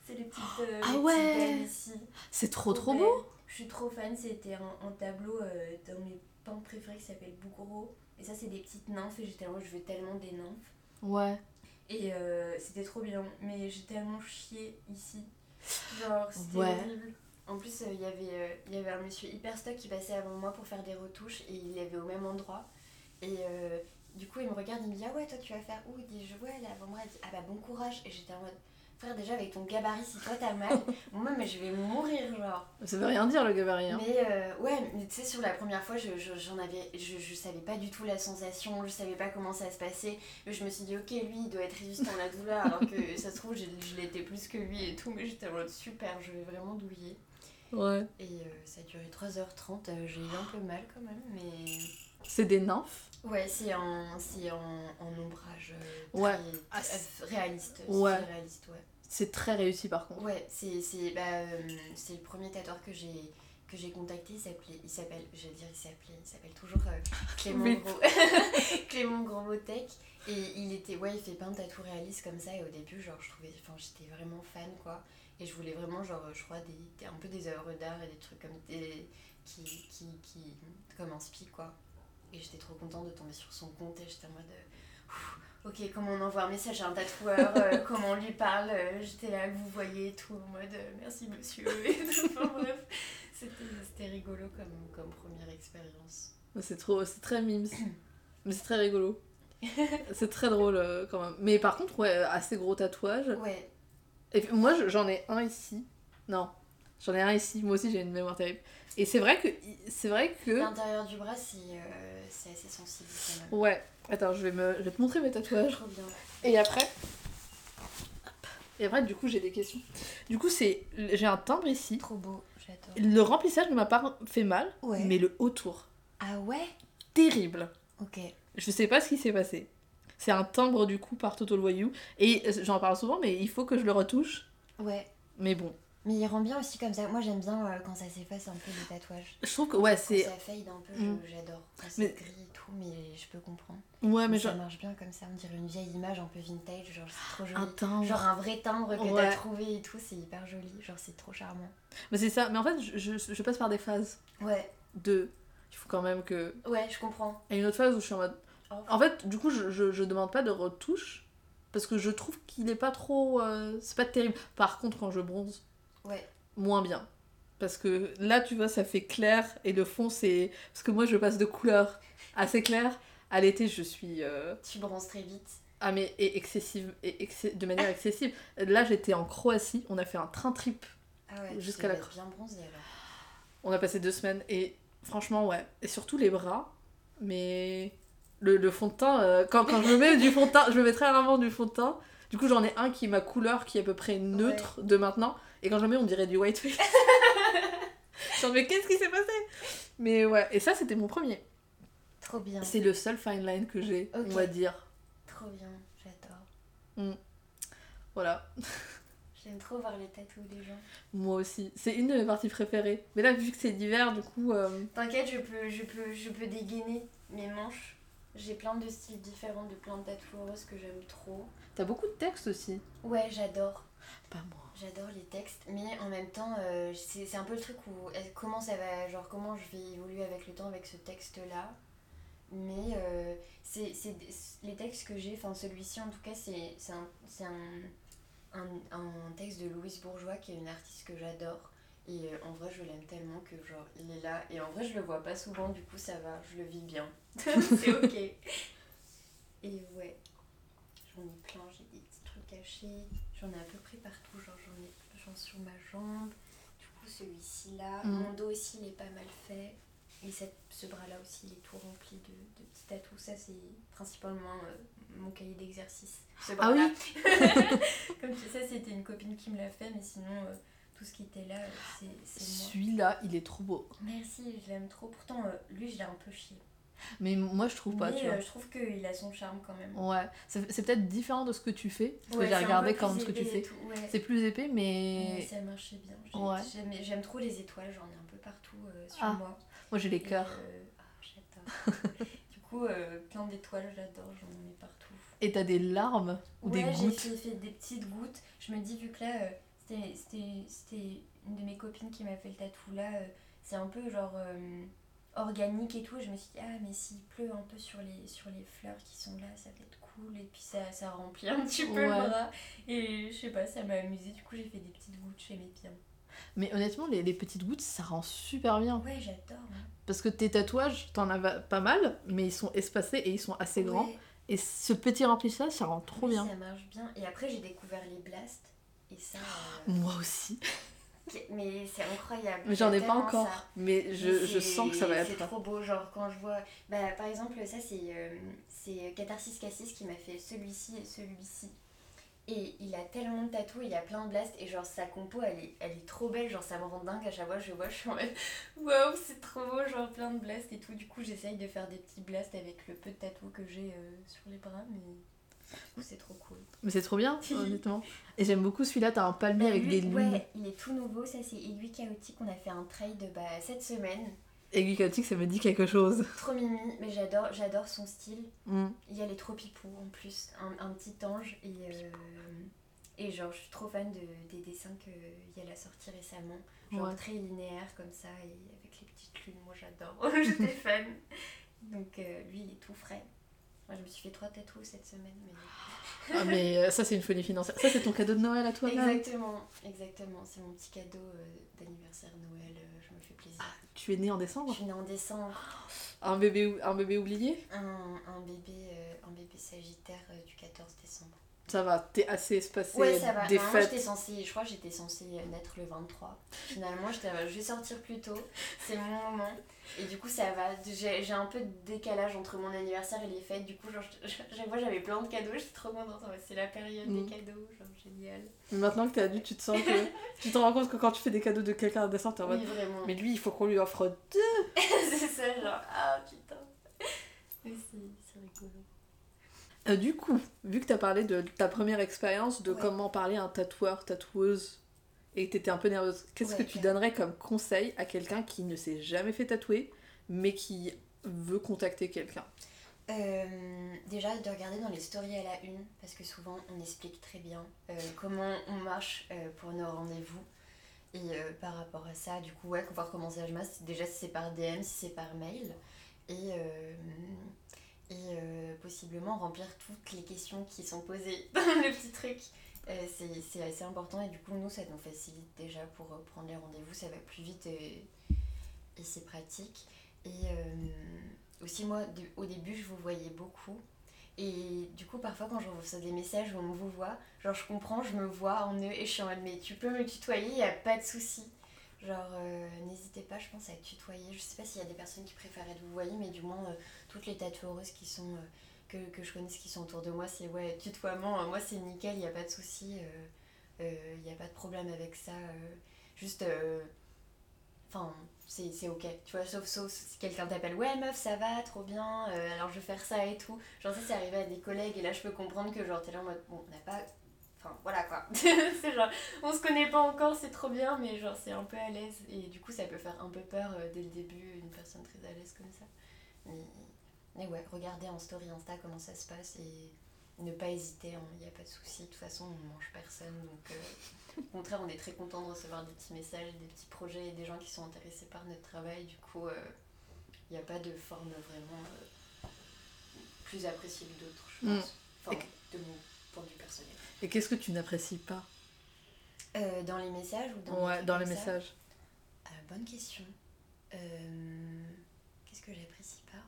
S2: c'est les petites euh,
S1: Ah
S2: les
S1: ouais.
S2: ici.
S1: C'est trop trop beau
S2: Je suis trop fan, c'était un, un tableau euh, dans mes peintres préférés qui s'appelle Bougro. Et ça, c'est des petites nymphes et j'étais là, je veux tellement des nymphes.
S1: Ouais.
S2: Et c'était trop bien, mais j'ai tellement chié ici. Genre, c'était
S1: Ouais.
S2: horrible. En plus, euh, il y avait, euh, il y avait un monsieur hyper stock qui passait avant moi pour faire des retouches et il avait au même endroit. Et euh, du coup, il me regarde, il me dit Ah ouais, toi tu vas faire où? Il dit Je vois, là, avant moi, il dit Ah bah bon courage. Et j'étais en mode Frère, déjà avec ton gabarit, si toi t'as mal, moi, mais je vais mourir, genre.
S1: Ça veut rien dire le gabarit. hein.
S2: Mais euh, ouais, mais tu sais, sur la première fois, je, je- j'en avais, je, je savais pas du tout la sensation, je savais pas comment ça se passait. Je me suis dit, ok, lui, il doit être résistant à la douleur, alors que ça se trouve, je, je l'étais plus que lui et tout. Mais j'étais en mode super, je vais vraiment douiller.
S1: Ouais.
S2: Et euh, ça a duré 3h30, euh, j'ai eu un peu mal quand même, mais
S1: C'est des nymphes.
S2: Ouais, c'est en, c'est en, en ombrage euh,
S1: Ouais.
S2: très-
S1: Ah,
S2: très-
S1: c'est-
S2: euh, réaliste.
S1: Ouais.
S2: réaliste, ouais.
S1: C'est très réussi par contre.
S2: Ouais, c'est c'est bah, euh, c'est le premier tatoueur que j'ai que j'ai contacté, il s'appelait il s'appelle je vais dire il s'appelait il s'appelle toujours euh, Clément
S1: Oui.
S2: Gros Clément Grosbotec et il était ouais, il fait plein de tatous réalistes comme ça et au début genre je trouvais enfin j'étais vraiment fan quoi et je voulais vraiment genre je crois des, des- un peu des œuvres d'art et des trucs comme des qui qui qui comme inspi quoi. Et j'étais trop contente de tomber sur son compte et j'étais en mode euh, Ok, comment on envoie un message à un tatoueur, euh, comment on lui parle, euh, j'étais là, vous voyez tout, en mode euh, merci monsieur, et tout. Enfin, bref, c'était rigolo comme, comme première expérience.
S1: C'est trop, c'est très mimes. Mais c'est très rigolo. c'est très drôle quand même. Mais par contre, ouais, assez gros tatouage.
S2: Ouais,
S1: Et puis, moi, je- j'en ai un ici. Non, j'en ai un ici. Moi aussi, j'ai une mémoire terrible. Et c'est vrai que, c'est vrai que.
S2: l'intérieur du bras, c'est euh, c'est assez sensible quand même.
S1: Ouais. Attends, je vais me, je vais te montrer mes tatouages.
S2: Trop bien.
S1: Et après. Hop. Et après, du coup, j'ai des questions. Du coup, c'est, j'ai un timbre ici.
S2: Trop beau, j'adore.
S1: Le remplissage ne m'a pas fait mal,
S2: Ouais.
S1: mais le autour,
S2: Ah ouais?
S1: Terrible.
S2: Ok.
S1: Je sais pas ce qui s'est passé. C'est un timbre du coup par Toto le Voyou. Et euh, j'en parle souvent, mais il faut que je le retouche.
S2: Ouais.
S1: Mais bon,
S2: Mais il rend bien aussi comme ça. Moi j'aime bien euh, quand ça s'efface un peu les tatouages.
S1: je trouve que ouais, c'est.
S2: ça fade un peu,
S1: Mm.
S2: j'adore. Quand c'est
S1: Mais-
S2: gris et tout, mais je peux comprendre.
S1: Ouais, mais
S2: Mais
S1: genre.
S2: ça marche bien comme ça, on dirait une vieille image un peu vintage, genre c'est trop joli.
S1: Un timbre.
S2: Genre un vrai timbre que
S1: Ouais.
S2: t'as trouvé et tout, c'est hyper joli, genre c'est trop charmant.
S1: Mais c'est ça. Mais en fait, je, je- je passe par des phases
S2: Ouais,
S1: de. Il faut quand même que.
S2: ouais, je comprends.
S1: A une autre phase où je suis en mode.
S2: Oh.
S1: En fait, du coup, je, je, je demande pas de retouche. Parce que je trouve qu'il est pas trop. euh, C'est pas terrible. Par contre, quand je bronze,
S2: Ouais,
S1: moins bien. Parce que là, tu vois, ça fait clair et le fond, c'est. Parce que moi, je passe de couleurs assez claires. À l'été, je suis. euh,
S2: tu bronzes très vite.
S1: Ah, mais et excessive. Et de manière excessive. Là, j'étais en Croatie. On a fait un train trip.
S2: Ah ouais,
S1: Jusqu'à la
S2: devais
S1: cro-
S2: être bien bronzé alors.
S1: On a passé deux semaines. Et franchement, ouais. Et surtout les bras. Mais. Le, le fond de teint. euh, quand, quand je me mets du fond de teint. Je me mets très rarement du fond de teint. Du coup, j'en ai un qui est ma couleur, qui est à peu près neutre de maintenant. Et quand je le mets, on dirait du white face. Genre, mais qu'est-ce qui s'est passé? Mais ouais, et ça, c'était mon premier.
S2: Trop bien,
S1: C'est le seul fine line que j'ai, on va dire.
S2: trop bien, j'adore.
S1: Voilà,
S2: J'aime trop voir les tatous des gens.
S1: moi aussi. C'est une de mes parties préférées. Mais là, vu que c'est l'hiver, du coup. euh,
S2: T'inquiète, je peux, je, peux, je peux dégainer mes manches. J'ai plein de styles différents, de plein de tatous roses que j'aime trop.
S1: T'as beaucoup de textes aussi.
S2: Ouais, j'adore.
S1: Pas moi.
S2: J'adore les textes, mais en même temps, euh, c'est c'est un peu le truc où comment ça va, genre comment je vais évoluer avec le temps avec ce texte-là. Mais euh, c'est les textes que j'ai, enfin celui-ci en tout cas, c'est c'est un, c'est un, un, un texte de Louise Bourgeois qui est une artiste que j'adore. Et euh, en vrai, je l'aime tellement que genre il est là. Et en vrai, je le vois pas souvent, du coup ça va, je le vis bien. c'est ok. Et ouais, j'en ai plein, j'ai des petits trucs cachés. J'en ai à peu près partout, genre j'en ai j'en sur ma jambe. Du coup, celui-ci là.
S1: Mhm.
S2: Mon dos aussi, il est pas mal fait. Et cette, ce bras-là aussi, il est tout rempli de, de petits tatous. Ça, c'est principalement euh, mon cahier d'exercice. Ce
S1: Ah
S2: bras-là. Comme tu sais, c'était une copine qui me l'a fait, mais sinon, euh, tout ce qui était là, euh, c'est moi.
S1: Celui-là, il est trop beau.
S2: Merci, je l'aime trop. Pourtant, euh, lui, je l'ai un peu chié.
S1: Mais moi, je trouve pas,
S2: mais
S1: tu
S2: euh,
S1: vois.
S2: je trouve qu'il a son charme quand même.
S1: Ouais, c'est peut-être différent de ce que tu fais. Parce
S2: Ouais,
S1: que j'ai regardé comme
S2: plus
S1: ce que tu fais.
S2: ouais.
S1: C'est plus épais,
S2: Mais
S1: mais.
S2: ça marchait bien. J'ai-
S1: Ouais.
S2: J'aime j'aime trop les étoiles, j'en ai un peu partout euh, sur
S1: Ah,
S2: moi.
S1: Moi, j'ai les cœurs.
S2: ah, j'adore. du coup, plein d'étoiles, j'adore, j'en mets partout.
S1: Et t'as des larmes ou
S2: ouais,
S1: des
S2: j'ai
S1: gouttes?
S2: fait, fait des petites gouttes. Je me dis, vu que là, c'était- une de mes copines qui m'a fait le tatou là, euh, c'est un peu genre euh, organique et tout. Je me suis dit, ah, mais s'il pleut un peu sur les, sur les fleurs qui sont là, ça va être cool. Et puis ça, ça remplit un petit peu
S1: Ouais.
S2: le bras. Et je sais pas, ça m'a amusé. Du coup, j'ai fait des petites gouttes chez mes bien.
S1: Mais honnêtement, les, les petites gouttes, ça rend super bien.
S2: Ouais, j'adore. hein.
S1: Parce que tes tatouages, t'en as pas mal, mais ils sont espacés et ils sont assez grands.
S2: Ouais.
S1: Et ce petit remplissage, ça rend trop
S2: Oui,
S1: bien.
S2: Ça marche bien. Et après, j'ai découvert les blasts. Et ça. euh,
S1: Moi aussi.
S2: Mais c'est incroyable.
S1: Mais j'en ai pas encore.
S2: ça.
S1: Mais je, je
S2: c'est-
S1: sens que ça va
S2: C'est
S1: être.
S2: trop beau, genre quand je vois. Bah, par exemple, ça c'est euh, c'est Catharsis Cassis qui m'a fait celui-ci et celui-ci. Et il a tellement de tatous, il a plein de blasts, et genre sa compo elle est, elle est trop belle, genre ça me rend dingue à chaque fois je vois, je suis en mode waouh, c'est trop beau, genre plein de blasts et tout. Du coup, j'essaye de faire des petits blasts avec le peu de tatous que j'ai euh, sur les bras, mais c'est trop cool.
S1: Mais c'est trop bien, honnêtement. Et j'aime beaucoup celui-là, t'as un palmier
S2: Bah,
S1: avec
S2: lui,
S1: des lunes.
S2: Ouais, il est tout nouveau, ça c'est Aiguille Chaotique, on a fait un trade bah, cette semaine.
S1: Aiguille chaotique, ça me dit quelque chose.
S2: Trop mimi, mais j'adore, j'adore son style.
S1: Mm.
S2: Il y a les trop pipou en plus, un, un petit ange et, euh, et genre je suis trop fan de, des dessins qu'il y a la sortie récemment. Genre
S1: Ouais.
S2: très linéaire comme ça et avec les petites lunes, moi j'adore, j'étais fan. Donc euh, lui il est tout frais. Moi je me suis fait trois tatous cette semaine. Mais...
S1: Ah, mais euh, ça, c'est une folie financière. Ça, c'est ton cadeau de Noël à toi, Marie
S2: Exactement, exactement, c'est mon petit cadeau euh, d'anniversaire Noël, euh, je me fais plaisir.
S1: Tu es né en
S2: Je
S1: décembre
S2: suis née en décembre,
S1: un bébé, un bébé oublié
S2: un, un bébé, euh, un bébé sagittaire du 14 décembre.
S1: Ça va, t'es assez espacé
S2: Ouais, ça va.
S1: des
S2: Normalement,
S1: fêtes.
S2: j'étais censée, je crois que j'étais censée naître le 23. Finalement, j'étais, je vais sortir plus tôt, c'est mon moment. Et du coup, ça va. J'ai j'ai un peu de décalage entre mon anniversaire et les fêtes. Du coup, genre, chaque fois, j'avais plein de cadeaux. J'étais trop contente. C'est la période
S1: Mm.
S2: des cadeaux, genre génial.
S1: Mais maintenant que t'es adulte, tu te sens que. tu te rends compte que quand tu fais des cadeaux de quelqu'un à décembre, t'es en mode.
S2: Oui, vraiment.
S1: Mais lui, il faut qu'on lui offre deux.
S2: c'est ça, genre, ah putain. Mais c'est c'est rigolo.
S1: Euh, du coup, vu que t'as parlé de ta première expérience, de
S2: Ouais.
S1: comment parler à un tatoueur, tatoueuse, et que t'étais un peu nerveuse, qu'est-ce
S2: Ouais,
S1: que tu donnerais comme conseil à quelqu'un qui ne s'est jamais fait tatouer, mais qui veut contacter quelqu'un?
S2: Euh, déjà de regarder dans les stories à la une parce que souvent on explique très bien euh, comment on marche euh, pour nos rendez-vous. Et par rapport à ça du coup ouais voir comment ça marche. Déjà si c'est par DM si c'est par mail. Et euh, et euh, possiblement remplir toutes les questions qui sont posées dans le petit truc. Euh, c'est assez important et du coup nous ça nous facilite déjà pour euh, prendre les rendez-vous. Ça va plus vite et, c'est pratique. Et aussi moi de- au début je vous voyais beaucoup. Et du coup parfois quand je reçois des messages où on vous voit genre je comprends je me vois en eux et je suis en mode mais tu peux me tutoyer y a pas de souci. Genre n'hésitez pas je pense à tutoyer. Je sais pas s'il y a des personnes qui préfèrent être vous voyez mais du moins toutes les tatoueuses qui sont euh, que, que je connaisse qui sont autour de moi c'est ouais tutoiement euh, moi c'est nickel y a pas de souci euh, euh, y a pas de problème avec ça euh, juste euh, Enfin, c'est ok, tu vois, sauf, sauf si quelqu'un t'appelle, ouais meuf, ça va, trop bien, euh, alors je vais faire ça et tout. Genre, ça, c'est arrivé à des collègues et là, je peux comprendre que, genre, t'es là en mode, bon, on n'a pas. Enfin, voilà quoi. c'est genre, on se connaît pas encore, c'est trop bien, mais genre, c'est un peu à l'aise et du coup, ça peut faire un peu peur euh, dès le début, une personne très à l'aise comme ça. Mais ouais, regardez en story Insta comment ça se passe et ne pas hésiter, il n'y a pas de souci. De toute façon, on mange personne donc. euh, au contraire, on est très content de recevoir des petits messages, des petits projets et des gens qui sont intéressés par notre travail. Du coup, il n'y a pas de forme vraiment euh, plus appréciée que d'autres, je
S1: Mm.
S2: Enfin,
S1: Et
S2: de mon point de vue personnel.
S1: Et qu'est-ce que tu n'apprécies pas?
S2: Euh, dans les messages ou dans
S1: Ouais, dans les messages.
S2: Euh, Bonne question. Euh, Qu'est-ce que j'apprécie pas?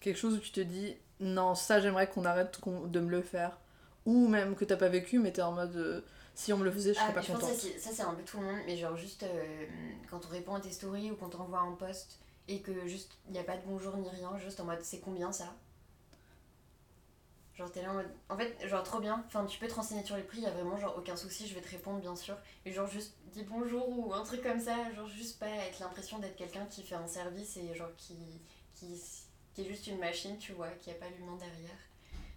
S1: Quelque chose où tu te dis, non, ça j'aimerais qu'on arrête de me le faire. Ou même que t'as pas vécu, mais t'es en mode, euh, si on me le faisait, je serais
S2: Ah,
S1: pas
S2: je pense que
S1: contente.
S2: ça, c'est- un peu tout le monde, mais genre juste euh, quand on répond à tes stories ou quand on envoie un post et que juste il n'y a pas de bonjour ni rien, juste en mode c'est combien ça? Genre t'es là en mode. En fait, genre trop bien, enfin tu peux te renseigner sur les prix, il y a vraiment genre aucun souci, je vais te répondre bien sûr. Mais genre juste dis bonjour ou un truc comme ça, genre juste pas avec l'impression d'être quelqu'un qui fait un service et genre qui, qui, qui est juste une machine, tu vois, qui a pas l'humain derrière.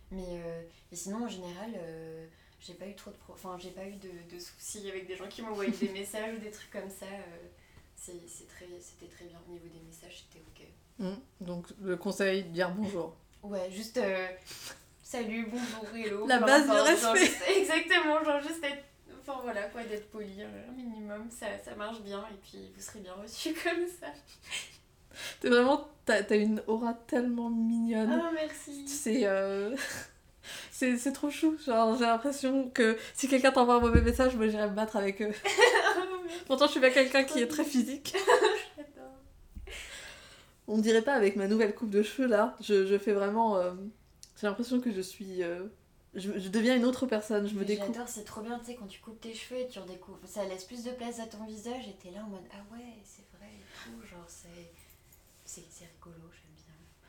S2: Mais, euh, mais sinon en général. euh, j'ai pas eu trop de pro... enfin j'ai pas eu de, de soucis avec des gens qui m'envoyaient des messages ou des trucs comme ça euh, c'est très c'était très bien au niveau des messages c'était ok
S1: Mm. Donc le conseil, dire bonjour.
S2: ouais juste salut bonjour hello
S1: La base du respect.
S2: exactement genre juste être enfin voilà quoi d'être poli un minimum ça, ça marche bien et puis vous serez bien reçu comme ça
S1: T'es vraiment, t'as une aura tellement mignonne.
S2: ah merci
S1: C'est euh, c'est c'est trop chou. Genre, j'ai l'impression que si quelqu'un t'envoie un mauvais message, moi j'irais me battre avec eux. Pourtant, je suis pas quelqu'un qui est très physique. On dirait pas avec ma nouvelle coupe de cheveux là. Je, je fais vraiment. euh, j'ai l'impression que je suis. euh, je, je deviens une autre personne. Je me découpe.
S2: J'adore, c'est trop bien, tu sais, quand tu coupes tes cheveux et tu redécouvres. Ça laisse plus de place à ton visage et t'es là en mode Ah ouais, c'est vrai et tout. Genre, c'est. C'est rigolo, j'aime bien.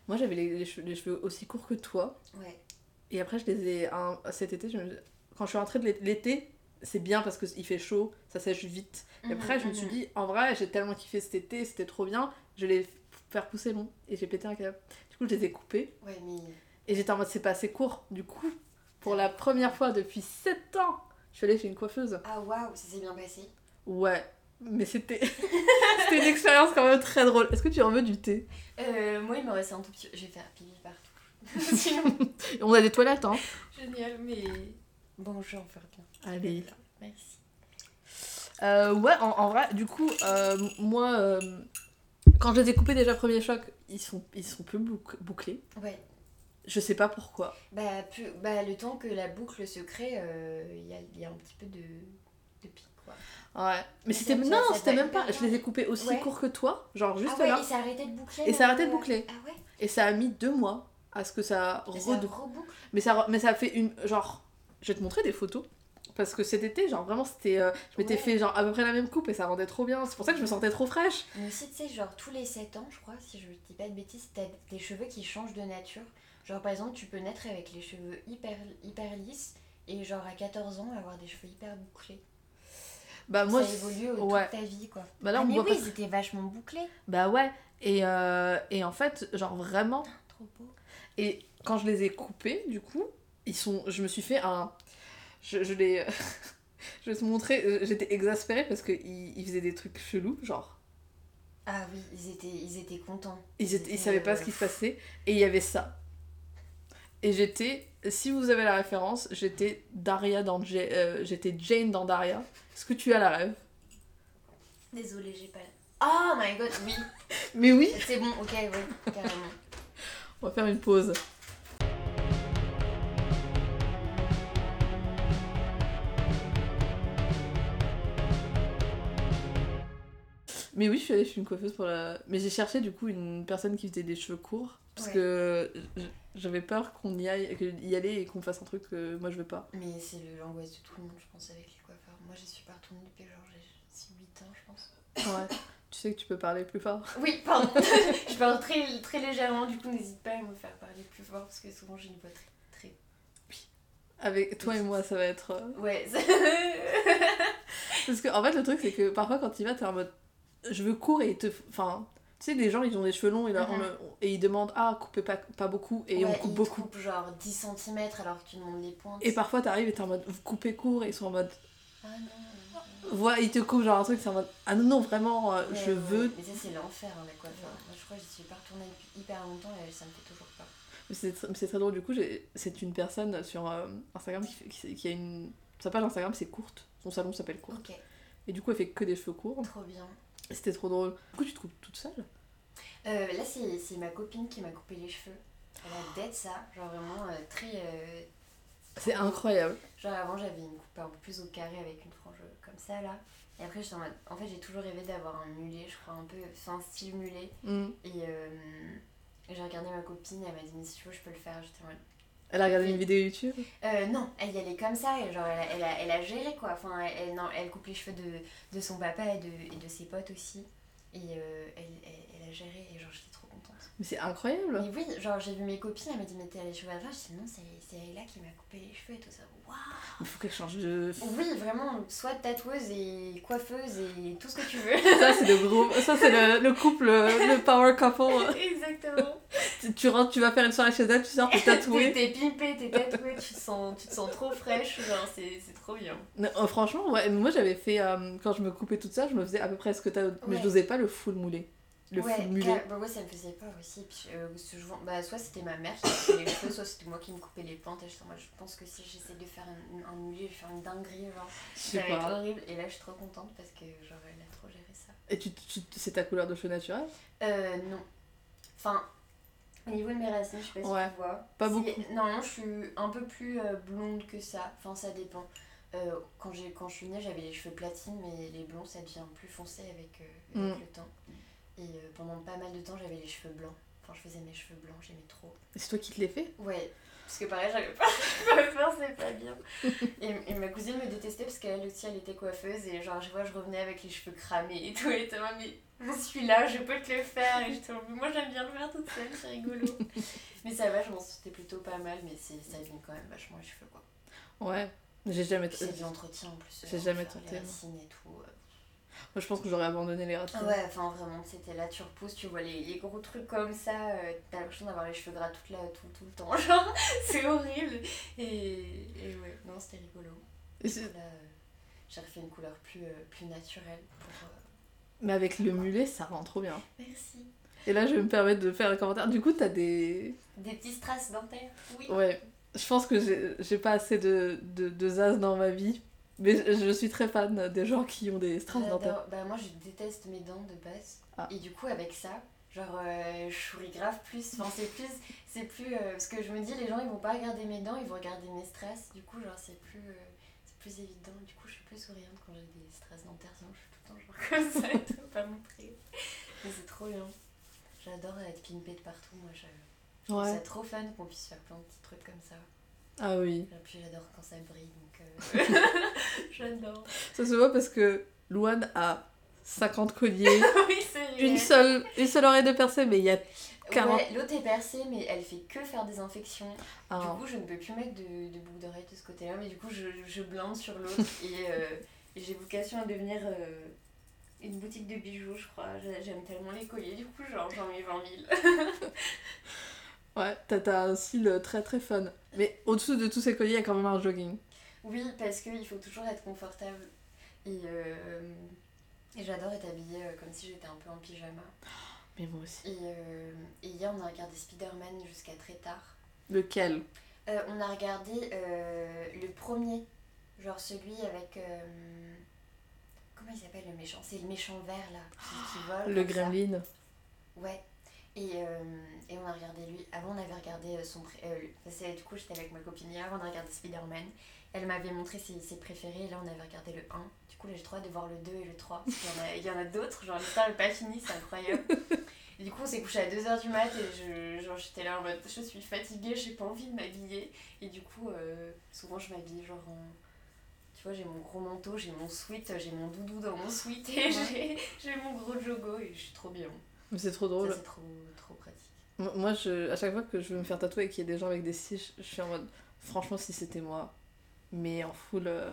S1: Moi, j'avais les, les cheveux, les cheveux aussi courts que toi.
S2: Ouais.
S1: Et après, je les ai. un- cet été, je me- quand je suis rentrée de l'é- l'été, c'est bien parce qu'il fait chaud, ça sèche vite. Et après, je me suis
S2: Mhm,
S1: dit, en vrai, j'ai tellement kiffé cet été, c'était trop bien, je vais les faire pousser long. Et j'ai pété un câble. Du coup, je les ai coupés.
S2: mhm. Ouais, mais.
S1: Et j'étais en mode, c'est pas assez court. Du coup, pour la première fois depuis 7 ans, je suis allée chez une coiffeuse.
S2: Ah waouh, ça s'est bien passé.
S1: Ouais, mais c'était c'était une expérience quand même très drôle. Est-ce que tu en veux du thé?
S2: Euh, moi, il me restait un tout petit. Je vais faire pipi partout. Sinon.
S1: On a des toilettes, hein
S2: Génial, mais. Bon, je vais en faire bien.
S1: Allez.
S2: Merci.
S1: Euh, ouais, en, en vrai, du coup, euh, moi, euh, quand je les ai coupés déjà premier choc, ils sont, ils sont plus bouc- bouclés.
S2: Ouais.
S1: Je sais pas pourquoi.
S2: Bah, plus... bah, le temps que la boucle se crée, euh, il y, a, il y a un petit peu de, de pic, quoi.
S1: Ouais. Mais c'était non, c'était même pas. Je les ai coupés aussi
S2: Ouais.
S1: courts que toi, genre juste
S2: ah ouais,
S1: là.
S2: et ça a arrêté de boucler
S1: Et ça a
S2: dans
S1: arrêté de
S2: le-
S1: boucler.
S2: Ah ouais
S1: Et ça a mis deux mois à ce que ça
S2: reboucle
S1: Mais ça, mais ça a fait une. Genre, je vais te montrer des photos. Parce que cet été, genre vraiment, c'était. euh, je m'étais
S2: Ouais.
S1: fait genre à peu près la même coupe et ça rendait trop bien. C'est pour ça que je me sentais trop fraîche.
S2: Mais aussi, tu sais, genre tous les 7 ans, je crois, si je dis pas de bêtises, t'as des cheveux qui changent de nature. Genre par exemple, tu peux naître avec les cheveux hyper, hyper lisses et genre à 14 ans avoir des cheveux hyper bouclés.
S1: Bah, moi.
S2: ça évolue au-
S1: ouais.
S2: toute ta vie quoi.
S1: Bah là,
S2: ah,
S1: on
S2: mais oui,
S1: pas-
S2: ils étaient vachement bouclés.
S1: Bah ouais. Et, euh, et en fait, genre vraiment.
S2: Trop beau.
S1: Et quand je les ai coupés, du coup, ils sont. Je me suis fait un. Je, je les. je vais te montrer. euh, J'étais exaspérée parce qu'ils ils faisaient des trucs chelous. Genre,
S2: Ah oui, ils étaient, ils étaient contents.
S1: ils, étaient, ils savaient pas ce qui se passait. Et il y avait ça. Et j'étais. Si vous avez la référence, j'étais Daria dans. Ja- euh, j'étais Jane dans Daria. Est-ce que tu as la rêve?
S2: Désolée, j'ai pas. Oh my god, oui.
S1: Mais oui
S2: C'est bon, ok, oui, carrément.
S1: On va faire une pause. Mais oui, je suis allée chez une coiffeuse pour la. Mais j'ai cherché du coup une personne qui faisait des cheveux courts. Parce
S2: Ouais.
S1: que j'avais peur qu'on y aille, que y aller et qu'on fasse un truc que moi je veux pas.
S2: Mais c'est l'angoisse de tout le monde, je pense, avec les coiffeurs. Moi, je suis pas retournée depuis genre j'ai 8 ans, je pense.
S1: Ouais. tu sais que tu peux parler plus fort.
S2: Oui, pardon. je parle très, très légèrement, du coup, n'hésite pas à me faire parler plus fort parce que souvent j'ai une voix très. très...
S1: Avec toi et moi, ça va être. euh,
S2: Ouais,
S1: Parce que en fait, le truc, c'est que parfois quand tu y vas, t'es en mode. Je veux court et ils te. Enfin. Tu sais, les gens, ils ont des cheveux longs et, là, on
S2: Mhm.
S1: le- et ils demandent Ah, coupez pas, pas beaucoup. Et on coupe
S2: ils
S1: beaucoup.
S2: coupent genre 10 cm alors que tu demandes les pointes.
S1: Et parfois, t'arrives et t'es en mode Vous coupez court et ils sont en mode.
S2: Ah non.
S1: Voilà, ils te coupent genre un truc, c'est en mode Ah non, non, vraiment, euh, je
S2: ouais,
S1: veux.
S2: Mais ça, c'est l'enfer, hein, la coiffeur. Moi, je crois que j'y suis pas retournée depuis hyper longtemps et ça me fait toujours peur.
S1: Mais C'est tr- c'est très drôle, du coup, c'est une personne sur euh, Instagram qui, qui, qui a une. Sa page Instagram, c'est courte. Son salon s'appelle courte. Et du coup, elle fait que des cheveux courts.
S2: trop bien.
S1: C'était trop drôle. Du coup, tu te coupes toute seule?
S2: Euh, là, c'est ma copine qui m'a coupé les cheveux. Elle a dead ça, genre vraiment euh, très. euh,
S1: C'est incroyable.
S2: Genre avant, j'avais une coupe un peu plus au carré avec une frange comme ça là. Et après, j'étais en mode. En fait, j'ai toujours rêvé d'avoir un mulet, je crois, un peu. Enfin, style mulet.
S1: Mm.
S2: Et j'ai regardé ma copine, elle m'a dit, mais si tu veux, je peux le faire. J'étais en mode.
S1: Elle a regardé une vidéo YouTube?
S2: Euh, non, elle y allait comme ça, et genre elle a, elle a, elle a géré quoi. Elle, elle- elle coupe les cheveux de, son papa et de, ses potes aussi. Et euh, elle, elle, elle a géré, et genre j'étais trop contente.
S1: Mais c'est incroyable.
S2: Mais oui, genre j'ai vu mes copines, elle m'a dit, mais t'as les cheveux à vache. J'ai dit, non, c'est là qui m'a coupé les cheveux et tout ça. Waouh!
S1: Il faut qu'elle change de.
S2: Oui, vraiment, soit tatoueuse et coiffeuse et tout ce que tu veux.
S1: Ça, c'est le gros. Ça, c'est le, le couple, le power couple.
S2: Exactement.
S1: Tu, tu rentres, tu vas faire une soirée chez elle, tu sors, t'es tatouée.
S2: t'es pimpée, t'es tatouée, tu te sens, tu te sens trop fraîche, genre c'est trop bien.
S1: Non, euh, franchement, ouais, moi j'avais fait. euh, quand je me coupais toute seule, je me faisais à peu près ce que t'as. Mais je n'osais pas le full moulé. Le
S2: ouais, bah ouais, ça me faisait peur aussi. Puis, euh, souvent- bah, soit c'était ma mère qui coupait les cheveux, soit c'était moi qui me coupais les plantes. Et je, moi, je pense que si j'essaie de faire un, un mulet, je vais faire une dinguerie, genre. Ça va être horrible. Et là, je suis trop contente parce que, genre, elle a trop géré ça.
S1: Et tu, tu- c'est ta couleur de cheveux naturelle?
S2: Euh, non. Enfin, au niveau de mes racines, je sais pas
S1: Ouais,
S2: si tu vois.
S1: pas beaucoup.
S2: Normalement, je suis un peu plus euh, blonde que ça. Enfin, ça dépend. Euh, quand, quand je suis née, j'avais les cheveux platines, mais les blonds, ça devient plus foncé avec, euh, avec
S1: Mm.
S2: le temps. Et euh, pendant pas mal de temps, j'avais les cheveux blancs. Enfin, je faisais mes cheveux blancs, j'aimais trop.
S1: Et C'est toi qui te l'ai fait
S2: Ouais, parce que pareil, j'avais pas pas faire, c'est pas bien. Et, et ma cousine me détestait parce qu'elle aussi, elle était coiffeuse. Et genre, je vois, je revenais avec les cheveux cramés et tout. Et mode, mais je suis là, je peux te le faire. Et j'étais moi, j'aime bien le faire toute seule, c'est rigolo. Mais ça va, je m'en sortais plutôt pas mal, mais c'est ça abîme quand même vachement les cheveux, quoi.
S1: Ouais, j'ai jamais.
S2: Puis C'est de l'entretien en plus.
S1: J'ai
S2: euh,
S1: jamais tenté,
S2: Les racines et tout. euh.
S1: Moi, je pense que j'aurais abandonné les.
S2: Ah ouais, enfin vraiment, c'était là, tu repousses, tu vois les, les gros trucs comme ça, euh, t'as l'impression d'avoir les cheveux gras toute la, tout, tout le temps, genre, c'est horrible. Et, et ouais, non, c'était rigolo.
S1: Et c'est-
S2: Là, euh, j'ai refait une couleur plus, euh, plus naturelle. Pour,
S1: Mais avec le mulet, ça rend trop bien.
S2: Merci.
S1: Et là, je vais me permettre de faire un commentaire. Du coup, t'as des.
S2: Des petits strass dentaires, oui.
S1: Ouais. Je pense que j'ai j'ai pas assez de, de, de zaz dans ma vie. Mais je, suis très fan des gens qui ont des strass dentaires.
S2: Bah moi je déteste mes dents de base.
S1: Ah.
S2: Et du coup avec ça, genre euh, je souris grave plus. Enfin c'est plus, c'est plus euh, parce que je me dis les gens ils vont pas regarder mes dents, ils vont regarder mes strass. Du coup genre c'est plus, euh, c'est plus évident. Du coup je suis plus souriante quand j'ai des strass dentaires. Sinon je suis tout le temps genre comme ça et pas montrer. Mais c'est trop bien. J'adore être pimpée de partout. Moi je
S1: Ouais.
S2: trop fun qu'on puisse faire plein de petits trucs comme ça.
S1: Ah oui.
S2: Et puis j'adore quand ça brille donc euh, j'adore.
S1: Ça se voit parce que Louane a 50 colliers,
S2: oui
S1: une seule, une seule oreille de percée, mais il y a. 40.
S2: Ouais, l'autre est percée, mais elle fait que faire des infections.
S1: Ah,
S2: Du coup, je ne peux plus mettre de, de boucle d'oreille de ce côté-là, mais du coup, je, je blinde sur l'autre. et euh, et j'ai vocation à devenir euh, une boutique de bijoux, je crois. J'ai- J'aime tellement les colliers, du coup, genre, j'en mets 20 000.
S1: Ouais, t'as- un style très très fun. Mais au-dessous de tous ces colliers, il y a quand même un jogging.
S2: Oui, parce qu'il faut toujours être confortable. Et, euh, et j'adore être habillée euh, comme si j'étais un peu en pyjama.
S1: Mais moi aussi.
S2: Et, euh, et hier, on a regardé Spider-Man jusqu'à très tard.
S1: Lequel?
S2: Euh, on a regardé euh, le premier, genre celui avec. euh, comment il s'appelle le méchant? C'est le méchant vert là, qui, qui vole.
S1: Le gremlin.
S2: Ouais. Et, euh, et on a regardé lui. Avant, on avait regardé euh, son. euh, c'est- du coup, j'étais avec ma copine hier, on a regardé Spider-Man. Elle m'avait montré ses, ses préférés, et là, on avait regardé le 1. Du coup, là, j'ai trop hâte de voir le 2 et le 3. Parce qu'il y en a, il y en a d'autres, genre l'histoire n'est pas finie, c'est incroyable. Et du coup, on s'est couché à 2h du mat et je, genre, j'étais là en mode je suis fatiguée, j'ai pas envie de m'habiller. Et du coup, euh, souvent, je m'habille genre en. Tu vois, j'ai mon gros manteau, j'ai mon sweat, j'ai mon doudou dans mon sweat et
S1: Ouais.
S2: j'ai- j'ai mon gros jogo et je suis trop bien.
S1: Mais c'est trop drôle.
S2: C'est trop, trop pratique.
S1: Moi- je, à chaque fois que je veux me faire tatouer et qu'il y a des gens avec des cils, je, je suis en mode, franchement, si c'était moi, mais en full. euh,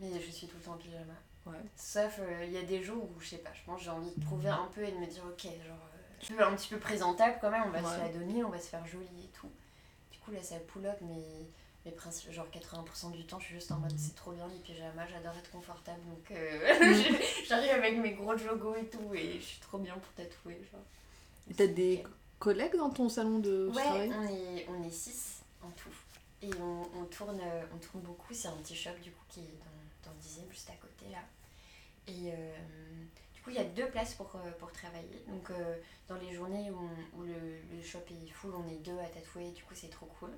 S2: Mais je suis tout le temps en pyjama.
S1: Ouais.
S2: Sauf, euh, il y a des jours où, je sais pas, je pense j'ai envie de prouver un peu et de me dire, ok, genre, euh, je veux un petit peu présentable quand même, on va se
S1: Ouais.
S2: la donner, on va se faire joli et tout. Du coup, là, ça pull up, mais, mais genre 80% du temps, je suis juste en mode, c'est trop bien les pyjamas, j'adore être confortable, donc euh, je- j'arrive avec mes gros jogos et tout, et je suis trop bien pour tatouer, genre.
S1: Et t'as des collègues dans ton salon de
S2: Ouais,
S1: travail?
S2: on est, on est six en tout. Et on, on tourne, on tourne beaucoup. C'est un petit shop du coup qui est dans, dans le 10 juste à côté là. Et euh, du coup, il y a deux places pour, euh, pour travailler. Donc, euh, dans les journées où, on- où le, le shop est full, on est deux à tatouer. Du coup, c'est trop cool.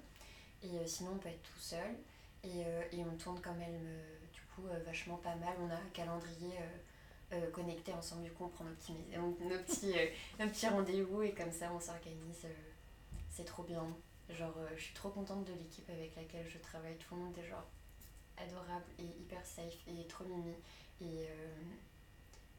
S2: Et euh, sinon, on peut être tout seul. Et, euh, et on tourne quand même, euh, du coup, vachement pas mal. On a un calendrier connecté ensemble. Du coup, on prend nos petits, rendez-vous et comme ça, on s'organise. c'est trop bien. Genre, je suis trop contente de l'équipe avec laquelle je travaille. Tout le monde est genre adorable et hyper safe et trop mimi.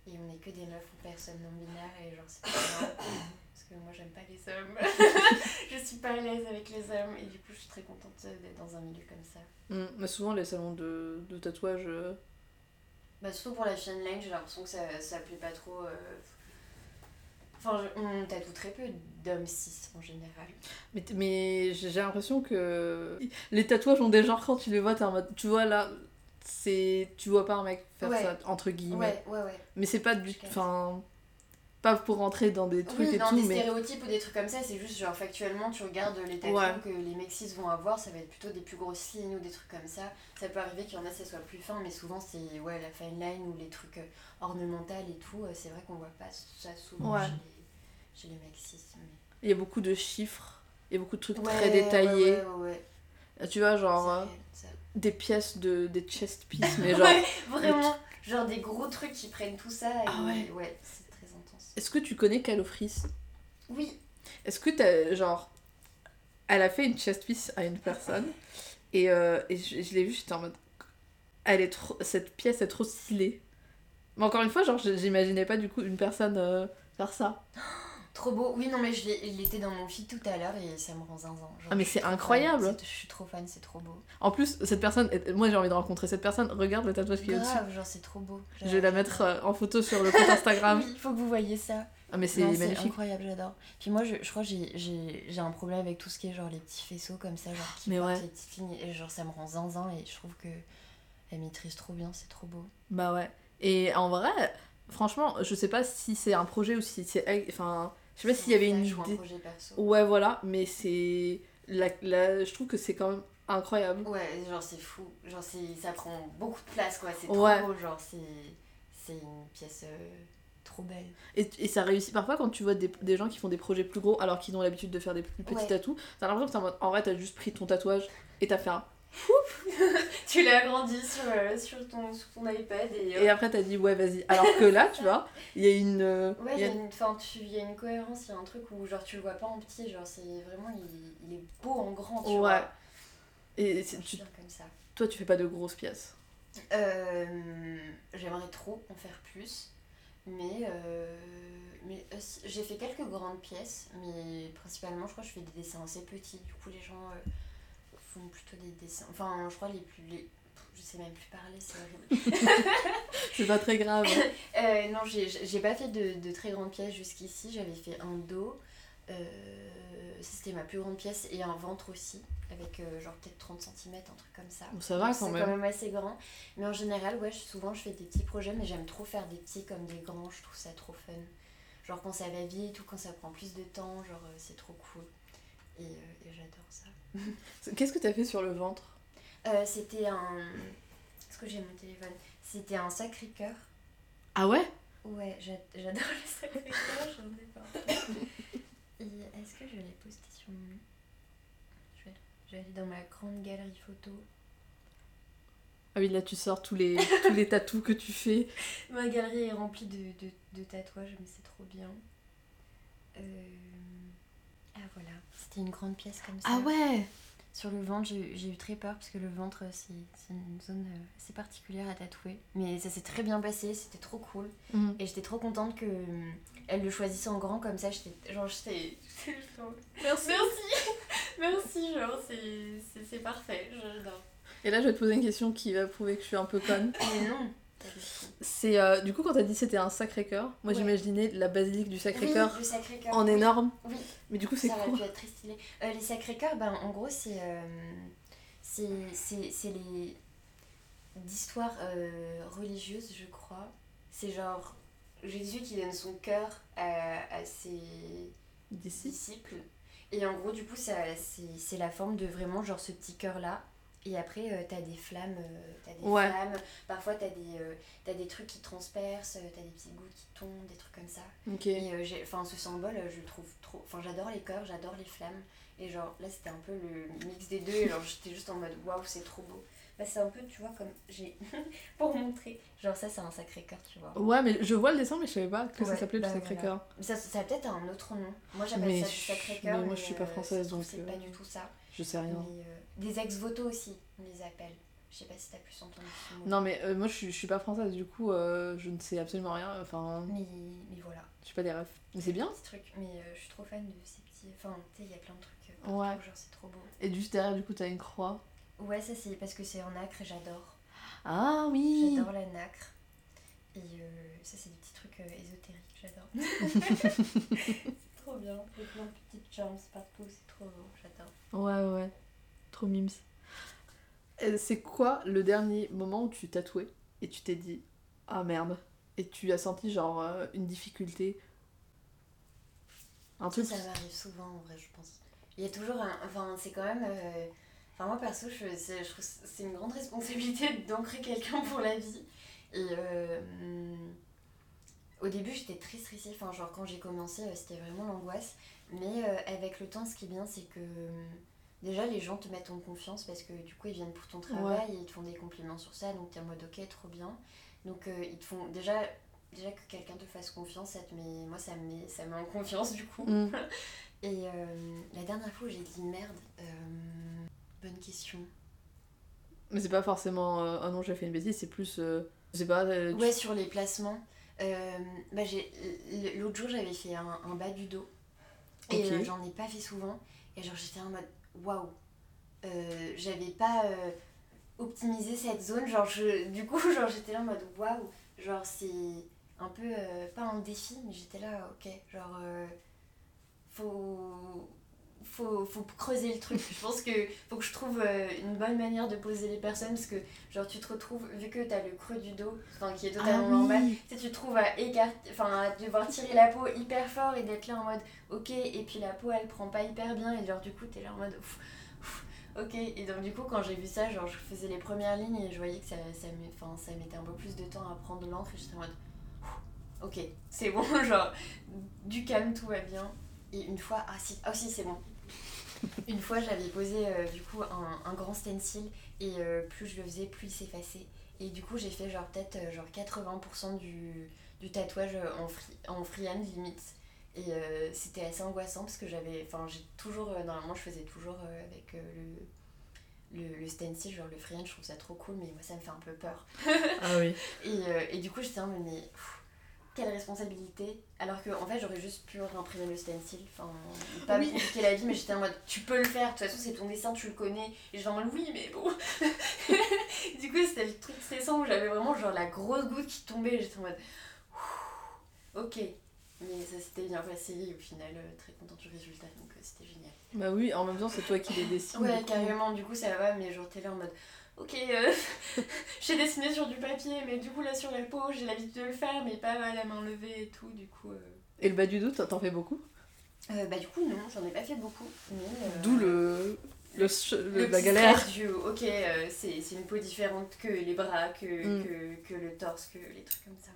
S2: Et on est que des meufs ou personnes non binaires et genre c'est bien. Parce que moi j'aime pas les hommes. je suis pas à l'aise avec les hommes et du coup je suis très contente d'être dans un milieu comme ça.
S1: Mm, Mais souvent, les salons de, de tatouage. euh,
S2: Bah, surtout pour la fine line, j'ai l'impression que ça, ça plaît pas trop. euh, Enfin, je- on tatoue très peu d'hommes cis en général.
S1: Mais, mais j'ai l'impression que les tatouages ont des genres quand tu les vois. Tu vois là, c'est. Tu vois pas un mec faire
S2: Ouais.
S1: ça, entre guillemets.
S2: Ouais, ouais, ouais.
S1: Mais c'est pas du. Enfin. Pas pour rentrer dans des trucs
S2: Oui,
S1: et
S2: dans
S1: tout,
S2: des
S1: mais.
S2: stéréotypes ou des trucs comme ça, c'est juste genre factuellement, tu regardes les tatouages que les mecs cis vont avoir, ça va être plutôt des plus grosses lignes ou des trucs comme ça. Ça peut arriver qu'il y en a, ça soit plus fin, mais souvent c'est ouais, la fine line ou les trucs euh, ornementaux et tout. euh, C'est vrai qu'on voit pas ça souvent chez, les, chez les mecs cis. Mais...
S1: Il y a beaucoup de chiffres, il y a beaucoup de trucs très détaillés.
S2: Ouais, ouais, ouais.
S1: Tu vois, genre. Des pièces de. des chest pieces, mais genre.
S2: Ouais, vraiment, genre des gros trucs qui prennent tout ça. Et
S1: Ah ouais.
S2: ouais, c'est très intense.
S1: Est-ce que tu connais Calofris
S2: Oui,
S1: Est-ce que t'as. genre. Elle a fait une chest piece à une personne et, euh, et je, je l'ai vue, j'étais en mode. Elle est trop. Cette pièce est trop stylée. Mais encore une fois, genre, j'imaginais pas du coup une personne euh, faire ça.
S2: Trop beau. Oui, non, mais je il était dans mon feed tout à l'heure et ça me rend zinzin. Genre,
S1: Ah, mais c'est incroyable.
S2: Je suis trop fan, c'est trop beau.
S1: En plus, cette personne, moi j'ai envie de rencontrer cette personne. Regarde le tatouage qu'il y a dessus.
S2: Grave, genre, c'est trop beau.
S1: Je vais la mettre euh, en photo sur le compte Instagram.
S2: Oui, il faut que vous voyez ça.
S1: Ah, mais c'est magnifique.
S2: incroyable, j'adore. Puis moi, je, je crois que j'ai- un problème avec tout ce qui est genre les petits faisceaux comme ça, genre qui
S1: Mais
S2: portent
S1: ouais.
S2: les petites lignes. Et genre, ça me rend zinzin et je trouve que elle maîtrise trop bien, c'est trop beau.
S1: Bah ouais. Et en vrai, franchement, je sais pas si c'est un projet ou si c'est. Enfin, je sais pas s'il y avait une idée. Ouais, voilà, mais c'est. La, la- Je trouve que c'est quand même incroyable.
S2: Ouais, genre c'est fou. Genre c'est ça prend beaucoup de place quoi. C'est
S1: Ouais.
S2: trop beau. Genre c'est c'est une pièce euh, trop belle.
S1: Et, et ça réussit. Parfois, quand tu vois des, des gens qui font des projets plus gros alors qu'ils ont l'habitude de faire des plus petits
S2: Ouais.
S1: tatous, t'as l'impression que. En vrai, t'as juste pris ton tatouage et t'as fait un.
S2: tu l'as agrandi sur, euh, sur, ton, sur ton iPad et. euh,
S1: Et après, t'as dit, ouais, vas-y. Alors que là, tu vois, il y a une. euh,
S2: Ouais,
S1: il y a-
S2: y a une cohérence, il y a un truc où genre tu le vois pas en petit, genre c'est vraiment il, il est beau en grand, tu
S1: Ouais.
S2: vois.
S1: Et c'est- tu-
S2: comme ça.
S1: toi, tu fais pas de grosses pièces?
S2: J'aimerais trop en faire plus, mais, mais j'ai fait quelques grandes pièces, mais principalement je crois que je fais des dessins assez petits. Du coup les gens font plutôt des dessins. Enfin je crois les plus... Les... Je sais même plus parler, c'est horrible.
S1: C'est pas très grave.
S2: Euh, non, j'ai j'ai pas fait de, de très grandes pièces jusqu'ici. J'avais fait un dos. euh, C'était ma plus grande pièce et un ventre aussi, avec euh, genre peut-être 30 cm, un truc comme ça.
S1: Bon, ça va quand
S2: C'est
S1: même.
S2: quand même assez grand. Mais en général, ouais, souvent je fais des petits projets, mais j'aime trop faire des petits comme des grands. Je trouve ça trop fun. Genre quand ça va vite ou quand ça prend plus de temps, genre euh, c'est trop cool. Et, euh, et j'adore ça.
S1: Qu'est-ce que t'as fait sur le ventre?
S2: Euh, C'était un. Est-ce que j'ai mon téléphone? C'était un sacré cœur.
S1: Ah ouais?
S2: Ouais, j'a- j'adore le sacré cœur, j'en ai pas. Est-ce que je l'ai posté sur mon. Je vais, je vais aller dans ma grande galerie photo.
S1: Ah oui, là, tu sors tous les, tous les tatous que tu fais.
S2: Ma galerie est remplie de, de, de tatouages, mais c'est trop bien. Euh, Ah voilà, c'était une grande pièce comme ça.
S1: Ah ouais
S2: Sur le ventre, j'ai eu- très peur parce que le ventre, c'est c'est une zone euh, assez particulière à tatouer. Mais ça s'est très bien passé, c'était trop cool.
S1: Mhm.
S2: Et j'étais trop contente que euh, elle le choisisse en grand comme ça. J'étais genre, j'étais.
S1: Merci.
S2: Merci Merci, genre, c'est- parfait, j'adore.
S1: Et là, je vais te poser une question qui va prouver que je suis un peu conne.
S2: Mais non.
S1: C'est euh, du coup quand t'as dit c'était un Sacré-Cœur, moi
S2: Ouais.
S1: j'imaginais la basilique du Sacré-Cœur
S2: Oui,
S1: en
S2: oui.
S1: énorme.
S2: Oui.
S1: Mais du coup c'est
S2: ça aurait
S1: quoi
S2: pu être très stylé. Euh, les Sacré-Cœurs, ben, en gros, c'est euh, c'est les d'histoires euh, religieuses, je crois. C'est genre Jésus qui donne son cœur à, à ses disciples. Et en gros, du coup, ça- c'est la forme de vraiment genre ce petit cœur-là. Et après, euh, t'as des flammes, euh, t'as des
S1: Ouais.
S2: flammes. Parfois, t'as des, euh, t'as des trucs qui transpercent, euh, t'as des petites gouttes qui tombent, des trucs comme ça. Et euh, enfin, ce symbole, je le trouve trop. Enfin, j'adore les cœurs, j'adore les flammes. Et genre, là, c'était un peu le mix des deux. Et genre, j'étais juste en mode waouh, c'est trop beau. Bah, c'est un peu, tu vois, comme j'ai. pour montrer. Genre, ça, c'est un sacré cœur, tu vois.
S1: Ouais, mais je vois le dessin, mais je savais pas que ça s'appelait
S2: bah
S1: le Sacré-Cœur.
S2: Mais Ça, ça a peut-être un autre nom. Moi, j'appelle ça
S1: je-
S2: sacré cœur.
S1: mais moi, je suis pas française, donc,
S2: C'est pas du tout ça.
S1: Je sais rien.
S2: Mais, euh, des ex-voto aussi, on les appelle. Je sais pas si t'as plus entendu ce mot.
S1: Non, mais euh, moi je suis, je suis pas française, du coup euh, je ne sais absolument rien. Enfin,
S2: Mais, mais voilà.
S1: je suis pas des refs. Mais c'est bien.
S2: Petit truc. Mais euh, je suis trop fan de ces petits. Enfin, tu sais, il y a plein de trucs. euh,
S1: Ouais.
S2: partout, Genre, c'est trop beau.
S1: Et juste derrière, du coup, t'as une croix.
S2: Ouais, ça c'est parce que c'est en nacre et j'adore.
S1: Ah oui
S2: J'adore la nacre. Et ça c'est des petits trucs ésotériques, j'adore. c'est trop bien. A plein petites charms partout, c'est trop beau, j'adore.
S1: Ouais, ouais. Trop mimes. Et C'est quoi le dernier moment où tu tatouais et tu t'es dit Ah merde Et tu as senti genre euh, une difficulté? Un
S2: Ça,
S1: truc
S2: ça m'arrive souvent en vrai, je pense. Il y a toujours un. Enfin, c'est quand même. euh, Enfin, moi perso, je, je trouve que c'est une grande responsabilité d'ancrer quelqu'un pour la vie. Et euh, au début, j'étais très stressée. Enfin, genre, quand j'ai commencé, euh, c'était vraiment l'angoisse. Mais euh, avec le temps, ce qui est bien, c'est que hum, déjà, les gens te mettent en confiance parce que du coup, ils viennent pour ton travail et ils te font des compliments sur ça. Donc, t'es en mode ok, trop bien. Donc, euh, ils te font. Déjà, déjà que quelqu'un te fasse confiance, ça te met. Moi, ça me met, ça me met en confiance du coup.
S1: Mm.
S2: Et euh, la dernière fois où j'ai dit merde, euh, bonne question.
S1: Mais c'est pas forcément euh, Ah non, j'ai fait une bêtise, c'est plus. euh, pas. euh, tu-
S2: Ouais, sur les placements. Euh, bah, L'autre jour, j'avais fait un, un bas du dos. Et euh, j'en ai pas fait souvent. Et genre, j'étais en mode waouh. Euh, J'avais pas euh, optimisé cette zone. Genre, je, du coup, genre, j'étais là en mode waouh. Genre, c'est un peu pas un défi, mais j'étais là, ok. Genre, faut. Faut, faut creuser le truc. Je pense que faut que je trouve euh, une bonne manière de poser les personnes parce que genre tu te retrouves vu que t'as le creux du dos enfin qui est totalement normal
S1: oui.
S2: tu sais, tu te trouves à écarter, enfin à devoir tirer la peau hyper fort et d'être là en mode ok, et puis la peau elle prend pas hyper bien et genre du coup t'es là en mode ouf, ouf, ok. Et donc du coup quand j'ai vu ça, genre je faisais les premières lignes et je voyais que ça, ça, ça mettait un peu plus de temps à prendre l'encre et j'étais en mode ok, c'est bon, genre du calme, tout va bien. Et une fois, ah si, ah si c'est bon. Une fois j'avais posé euh, du coup un, un grand stencil et euh, plus je le faisais, plus il s'effaçait. Et du coup, j'ai fait genre peut-être euh, genre 80% du, du tatouage en, free, en freehand limite. Et euh, c'était assez angoissant parce que j'avais. Enfin, j'ai toujours. normalement, je faisais toujours avec le, le, le stencil, genre le freehand, je trouve ça trop cool, mais moi ça me fait un peu peur.
S1: Ah oui.
S2: Et, et du coup, j'étais en mode, mais pff, quelle responsabilité. Alors que en fait, j'aurais juste pu réimprimer le stencil. Enfin, pas
S1: Oui.
S2: compliquer la vie, mais j'étais en mode, tu peux le faire. De toute façon, c'est ton dessin, tu le connais. Et j'étais en mode, oui, mais bon. du coup, c'était le truc stressant où j'avais vraiment genre la grosse goutte qui tombait. J'étais en mode, ok. Mais ça s'était bien passé. Et au final, euh, très content du résultat. Donc, euh, c'était génial.
S1: Bah oui, en même temps, c'est toi qui les dessines.
S2: Ouais, carrément, du coup ça va, mais genre t'es là en mode ok, euh, j'ai dessiné sur du papier, mais du coup là sur la peau j'ai l'habitude de le faire, mais pas à la main levée et tout, du coup. euh.
S1: Et le bas du dos, t'en- fais beaucoup?
S2: Euh, bah du coup non, j'en ai pas fait beaucoup, euh,
S1: D'où le, le, le-
S2: le
S1: la galère.
S2: du ok, c'est une peau différente que les bras, que,
S1: Mm.
S2: que, que le torse, que les trucs comme ça.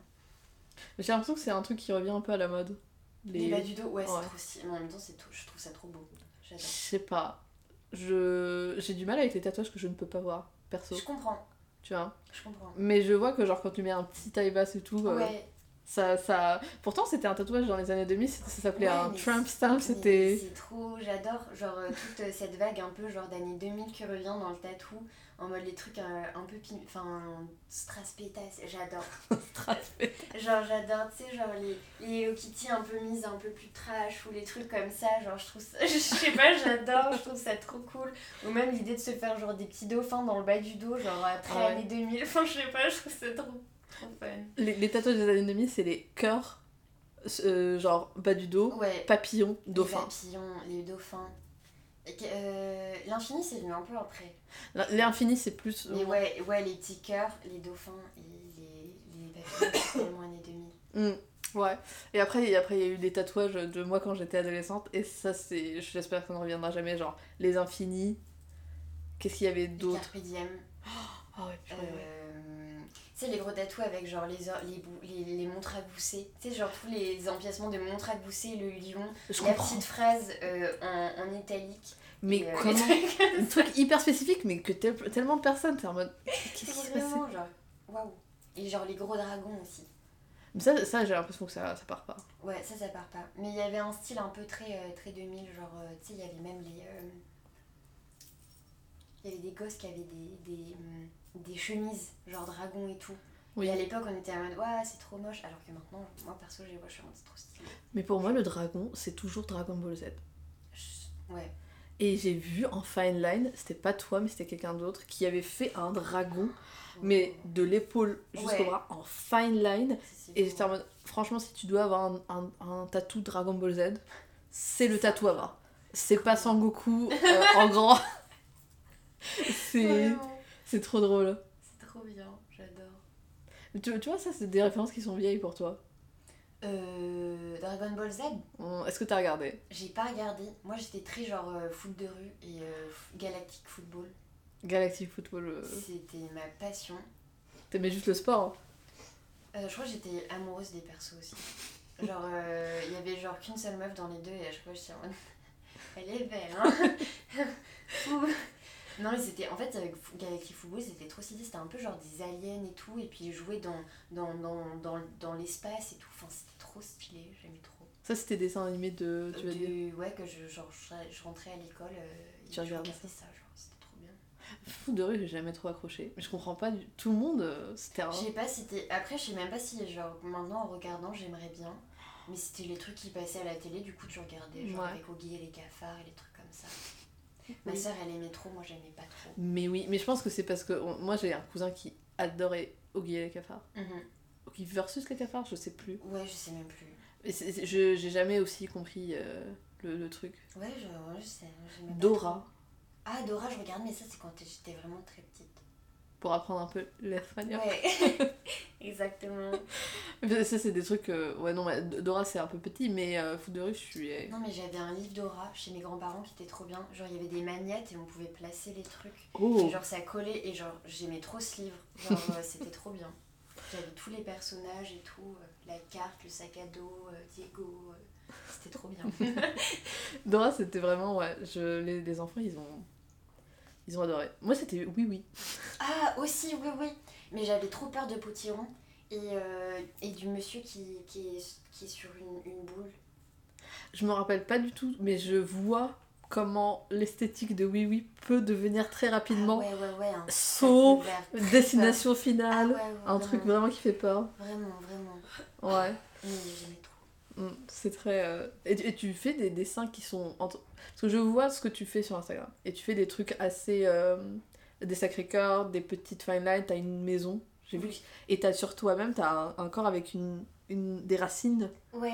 S1: J'ai l'impression que c'est un truc qui revient un peu à la mode.
S2: Les bas du dos, ouais,
S1: Ouais.
S2: c'est trop mais en même temps c'est trop- je trouve ça trop beau.
S1: Je sais pas. Je... J'ai du mal avec les tatouages que je ne peux pas voir, perso.
S2: Je comprends,
S1: Tu vois
S2: je comprends.
S1: Mais je vois que, genre, quand tu mets un petit taille basse et tout, euh,
S2: Ouais,
S1: ça, ça. Pourtant, c'était un tatouage dans les années 2000, c'était- ça s'appelait
S2: Ouais,
S1: un Trump stamp, c'était.
S2: C'est trop, j'adore genre euh, toute euh, cette vague un peu genre d'années 2000 qui revient dans le tatou en mode les trucs euh, un peu pin... enfin strass pétasse, j'adore. Genre j'adore, tu sais genre les, les Hello Kitty un peu mises un peu plus trash ou les trucs comme ça, genre je trouve ça, je sais pas, j'adore, je trouve ça trop cool. Ou même l'idée de se faire genre des petits dauphins dans le bas du dos, genre après
S1: Ouais.
S2: années 2000, enfin je sais pas, je trouve ça trop,
S1: Les, les tatouages des années 2000, c'est les cœurs, euh, genre bas du dos,
S2: Ouais,
S1: papillon, dauphin.
S2: les papillons, les dauphins. Euh, L'infini c'est venu un peu après.
S1: L'infini, c'est plus.
S2: Mais ouais, ouais, les petits cœurs, les dauphins et les, les papillons, c'est tellement années 2000.
S1: Mm, ouais. Et après, et après, il y a eu des tatouages de moi quand j'étais adolescente. Et ça, c'est. J'espère que ça ne reviendra jamais. Genre, les infinis. Qu'est-ce qu'il y avait d'autre?
S2: Carpe diem.
S1: Ah ouais, purée.
S2: Euh, sais, les gros tatous avec genre les, les, les, les montres à gousset. Tu sais, genre tous les empiècements de montres à gousset, le lion,
S1: Je
S2: la
S1: comprends.
S2: petite phrase euh, en, en italique.
S1: Mais
S2: euh,
S1: comment Un truc hyper spécifique, mais que tel- tellement de personnes, t'es en mode. Qu'est-ce qui se passe
S2: Vraiment, genre, waouh. Et genre les gros dragons aussi.
S1: Mais ça, ça j'ai l'impression que ça, ça part pas.
S2: Ouais, ça, ça part pas. Mais il y avait un style un peu très, euh, très 2000, genre, euh, tu sais, il y avait même les. euh, Il y avait des gosses qui avaient des, des, hum, des chemises, genre dragon et tout.
S1: Oui.
S2: Et à l'époque, on était en mode, ouais, c'est trop moche. Alors que maintenant, moi perso, j'ai je suis en mode, c'est trop stylé.
S1: Mais pour moi, le dragon, c'est toujours Dragon Ball Z.
S2: Je- Ouais.
S1: Et j'ai vu en fine line, c'était pas toi, mais c'était quelqu'un d'autre, qui avait fait un dragon, mais de l'épaule jusqu'au
S2: Ouais.
S1: bras, en fine line. Et j'étais en mode, franchement, si tu dois avoir un, un, un tatou Dragon Ball Z, c'est le tatou à avoir. C'est pas Sangoku euh, en grand. c'est. C'est trop drôle.
S2: C'est trop bien, j'adore.
S1: Tu, tu vois, ça, c'est des références qui sont vieilles pour toi.
S2: Euh, Dragon Ball Z,
S1: Est-ce que t'as regardé?
S2: J'ai pas regardé. Moi, j'étais très genre euh, foot de rue et euh, Galactic Football.
S1: Galactic Football, euh,
S2: C'était ma passion.
S1: t'aimais juste le sport hein?
S2: Je crois que j'étais amoureuse des persos aussi. Genre, il y avait genre qu'une seule meuf dans les deux et à chaque fois j'étais en mode. Elle est belle, hein. Non, mais c'était. En fait, avec Fo- Galactic Football, c'était trop stylé. C'était un peu genre des aliens et tout. Et puis ils jouaient dans, dans, dans, dans, dans l'espace et tout. Enfin, c'était trop stylé. J'aimais trop.
S1: Ça, c'était dessin animé de. Tu vas dire
S2: De- ouais, que je, genre, je, je rentrais à l'école. euh,
S1: Tu
S2: je
S1: regardais
S2: ça, genre, c'était trop bien.
S1: Fou de rue, j'ai jamais trop accroché. Mais je comprends pas du tout le monde. euh, C'était un.
S2: Je sais pas si t'es. Après, je sais même pas si, genre, maintenant en regardant, j'aimerais bien. Mais c'était les trucs qui passaient à la télé, du coup, tu regardais, genre,
S1: Ouais.
S2: avec Oggy et les cafards et les trucs comme ça. Ma soeur, elle aimait trop, moi, j'aimais pas trop.
S1: Mais oui, mais je pense que c'est parce que on- moi j'ai un cousin qui adorait Oggy et les cafards. Oggy versus les cafards, je sais plus.
S2: Ouais, je sais même plus.
S1: Mais je j'ai jamais aussi compris euh, le, le truc.
S2: Ouais, je, sais.
S1: Dora,
S2: trop. Ah, Dora, je regarde, mais ça, c'est quand j'étais vraiment très petite.
S1: Pour apprendre un peu l'espagnol.
S2: Ouais, exactement.
S1: Ça, c'est des trucs. euh, Ouais, non, mais Dora, c'est un peu petit, mais euh, Fou de rue, je suis. euh,
S2: Non, mais j'avais un livre Dora chez mes grands-parents qui était trop bien. Genre, il y avait des magnettes et on pouvait placer les trucs.
S1: Oh
S2: Et genre, ça collait et genre, j'aimais trop ce livre. Genre, euh, c'était trop bien. J'avais tous les personnages et tout. la carte, le sac à dos, Diego. c'était trop bien.
S1: Dora, c'était vraiment. Ouais, je... les, les enfants, ils ont. Ils ont adoré. Moi, c'était oui, oui.
S2: ah, aussi, oui, oui. Mais j'avais trop peur de Potiron et, euh, et du monsieur qui, qui, est, qui est sur une, une boule.
S1: Je me rappelle pas du tout, mais je vois comment l'esthétique de Oui Oui peut devenir très rapidement
S2: Ah, ouais, ouais, ouais. un
S1: saut,
S2: vert.
S1: destination
S2: Ah,
S1: finale, un truc
S2: vraiment.
S1: qui fait peur.
S2: Vraiment, vraiment.
S1: Ouais,
S2: Mais
S1: c'est très. euh, Et, tu- et tu fais des dessins qui sont. entre- Parce que je vois ce que tu fais sur Instagram, et tu fais des trucs assez. euh, Des sacrés cœurs, des petites fine lines, t'as une maison, j'ai vu. Et t'as sur toi-même, t'as un, un corps avec une, une, des racines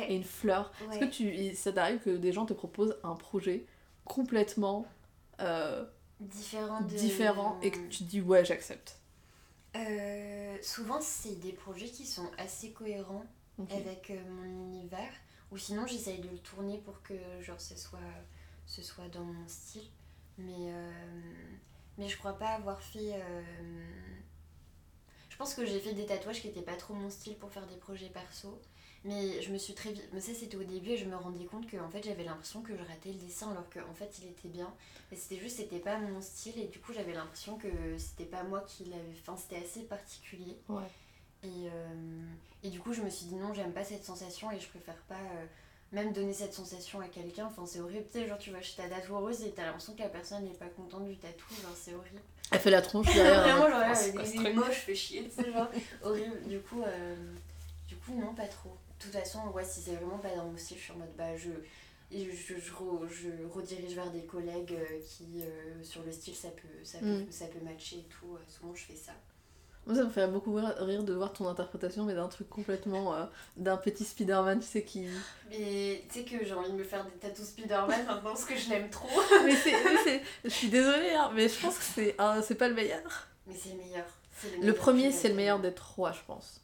S1: et une fleur. Est-ce que tu, ça t'arrive que des gens te proposent un projet complètement euh,
S2: Différent de...
S1: différent et que tu te dis ouais j'accepte?
S2: Euh, souvent, c'est des projets qui sont assez cohérents Avec euh, mon univers. Ou sinon, j'essaye de le tourner pour que genre, ce, soit, ce soit dans mon style. Mais, euh, mais je crois pas avoir fait. euh, Je pense que j'ai fait des tatouages qui étaient pas trop mon style pour faire des projets perso. Mais je me suis très vite. Mais ça, c'était au début et je me rendais compte que en fait, j'avais l'impression que je ratais le dessin alors qu'en fait, il était bien. Mais c'était juste, c'était pas mon style et du coup, j'avais l'impression que c'était pas moi qui l'avais. Enfin, c'était assez particulier.
S1: Ouais.
S2: Et, euh, et du coup, je me suis dit non, j'aime pas cette sensation et je préfère pas euh, même donner cette sensation à quelqu'un. Enfin, c'est horrible. Tu sais, genre, tu vas chez ta tatoueuse et t'as l'impression que la personne n'est pas contente du tatou. Genre, c'est horrible.
S1: Elle fait la tronche derrière.
S2: Vraiment,
S1: hein.
S2: genre,
S1: Oh, ce
S2: est moche, fait chier, tu sais, genre, horrible. Du coup, euh, du coup, non, pas trop. De toute façon, ouais, si c'est vraiment pas dans mon style, je suis en mode, bah, je, je, je, re- je redirige vers des collègues qui, euh, sur le style, ça peut, ça, peut,
S1: Mm.
S2: ça peut matcher et tout. Souvent, je fais ça.
S1: Moi ça me fait beaucoup rire de voir ton interprétation mais d'un truc complètement euh, d'un petit Spider-Man tu sais qui
S2: Mais tu sais que j'ai envie de me faire des tatous Spider-Man maintenant parce que je l'aime trop.
S1: mais c'est je suis désolée hein, mais je pense que c'est c'est pas le meilleur
S2: Mais c'est le meilleur.
S1: Le
S2: meilleur
S1: premier c'est le meilleur des trois je pense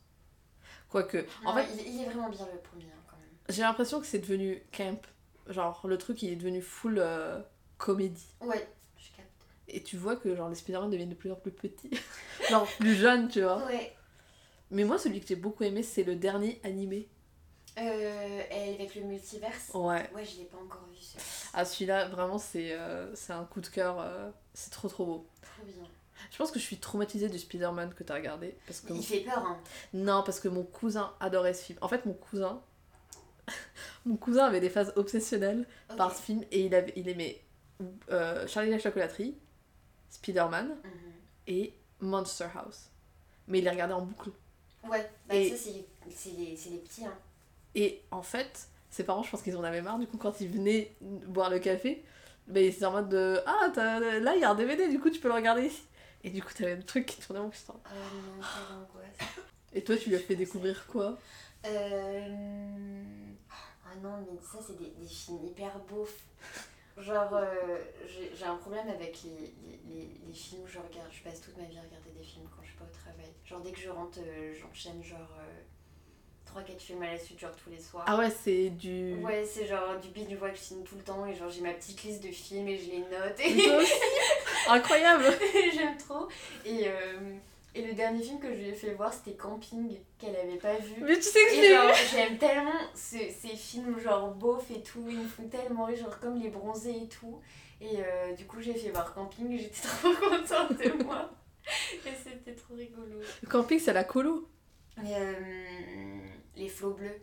S1: quoique en
S2: Non,
S1: fait
S2: il, il est vraiment bien le premier hein, quand même.
S1: j'ai l'impression que c'est devenu camp genre le truc il est devenu full euh, comédie
S2: Ouais.
S1: Et tu vois que genre les Spider-Man deviennent de plus en plus petits genre plus jeunes tu vois
S2: Ouais.
S1: mais moi celui que j'ai beaucoup aimé c'est le dernier animé
S2: Euh, avec le multiverse.
S1: ouais
S2: Ouais, je l'ai pas encore vu celui
S1: Ah celui-là vraiment c'est euh, c'est un coup de cœur, euh, c'est trop trop beau.
S2: Trop bien.
S1: Je pense que je suis traumatisée du Spider-Man que t'as regardé parce que
S2: Il fait peur, hein.
S1: non parce que mon cousin adorait ce film. En fait mon cousin mon cousin avait des phases obsessionnelles par ce film et il avait il aimait euh, Charlie la chocolaterie, Spider-Man
S2: Mhm.
S1: et Monster House. Mais il les regardait en boucle.
S2: Ouais, bah
S1: Et-
S2: ça, c'est les, c'est les, petits, hein.
S1: Et en fait, ses parents, je pense qu'ils en avaient marre. Du coup, quand ils venaient boire le café, bah, ils étaient en mode de Ah, t'as- là, il y a un DVD, du coup, tu peux le regarder ici. Et du coup, t'avais le truc qui tournait en putain.
S2: Oh non, quelle angoisse.
S1: Et toi, tu lui as fait découvrir quoi?
S2: Euh... Ah non, mais ça, c'est des, des films hyper beaufs. Genre, euh, j'ai un problème avec les, les, les, films je regarde. Je passe toute ma vie à regarder des films quand je suis pas au travail. Genre, dès que je rentre, euh, j'enchaîne genre 3-4 films à la suite, genre tous les soirs.
S1: Ah ouais, c'est du.
S2: Ouais, c'est genre du binge watching tout le temps et genre j'ai ma petite liste de films et je les note et
S1: Incroyable
S2: j'aime trop. Et, euh, et le dernier film que je lui ai fait voir c'était Camping qu'elle avait pas vu.
S1: Mais tu sais que je
S2: j'aime tellement ce- ces films genre beauf et tout, ils me font tellement rire, genre comme les bronzés et tout. Et euh, du coup, j'ai fait voir Camping j'étais trop contente de moi. Et c'était trop rigolo.
S1: Le camping, c'est la colo.
S2: Et, euh, les flots bleus.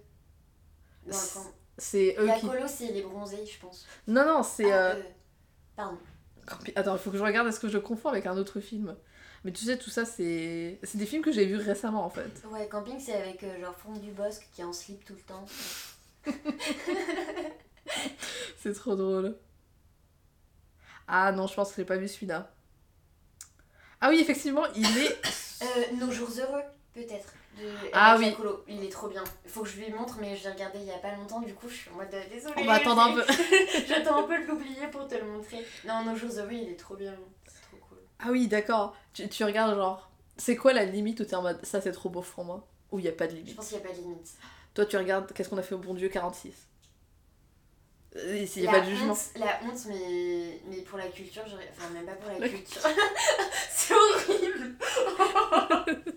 S2: Dans le camp.
S1: C'est eux
S2: La
S1: qui.
S2: colo, c'est les bronzés, je pense.
S1: Non, non, c'est.
S2: Ah,
S1: euh,
S2: Pardon.
S1: Attends, il faut que je regarde, est-ce que je confonds avec un autre film? Mais tu sais, tout ça, c'est des films que j'ai vus récemment en fait.
S2: Ouais, camping, c'est avec euh, genre Franck Dubosc qui est en slip tout le temps.
S1: C'est trop drôle. Ah non, je pense que j'ai pas vu celui-là. Ah oui, effectivement, il est.
S2: Euh, Nos jours heureux, peut-être. de
S1: Ah oui.
S2: Il est trop bien. Il faut que je lui montre, mais je l'ai regardé il y a pas longtemps, du coup je suis en mode euh, désolée.
S1: On va attendre un peu.
S2: J'attends un peu de l'oublier pour te le montrer. Non, Nos jours heureux, il est trop bien.
S1: Ah oui, d'accord. Tu, tu regardes genre. C'est quoi la limite où t'es en mode ça c'est trop beau pour moi? Ou il y a pas de
S2: Je
S1: limite
S2: pense qu'il n'y a pas de limite.
S1: Toi tu regardes qu'est-ce qu'on a fait au bon Dieu 46. Euh, S'il y a
S2: la
S1: pas de jugement.
S2: honte, la honte, mais, mais pour la culture, j'aurais- enfin même pas pour la
S1: La
S2: culture. c'est horrible.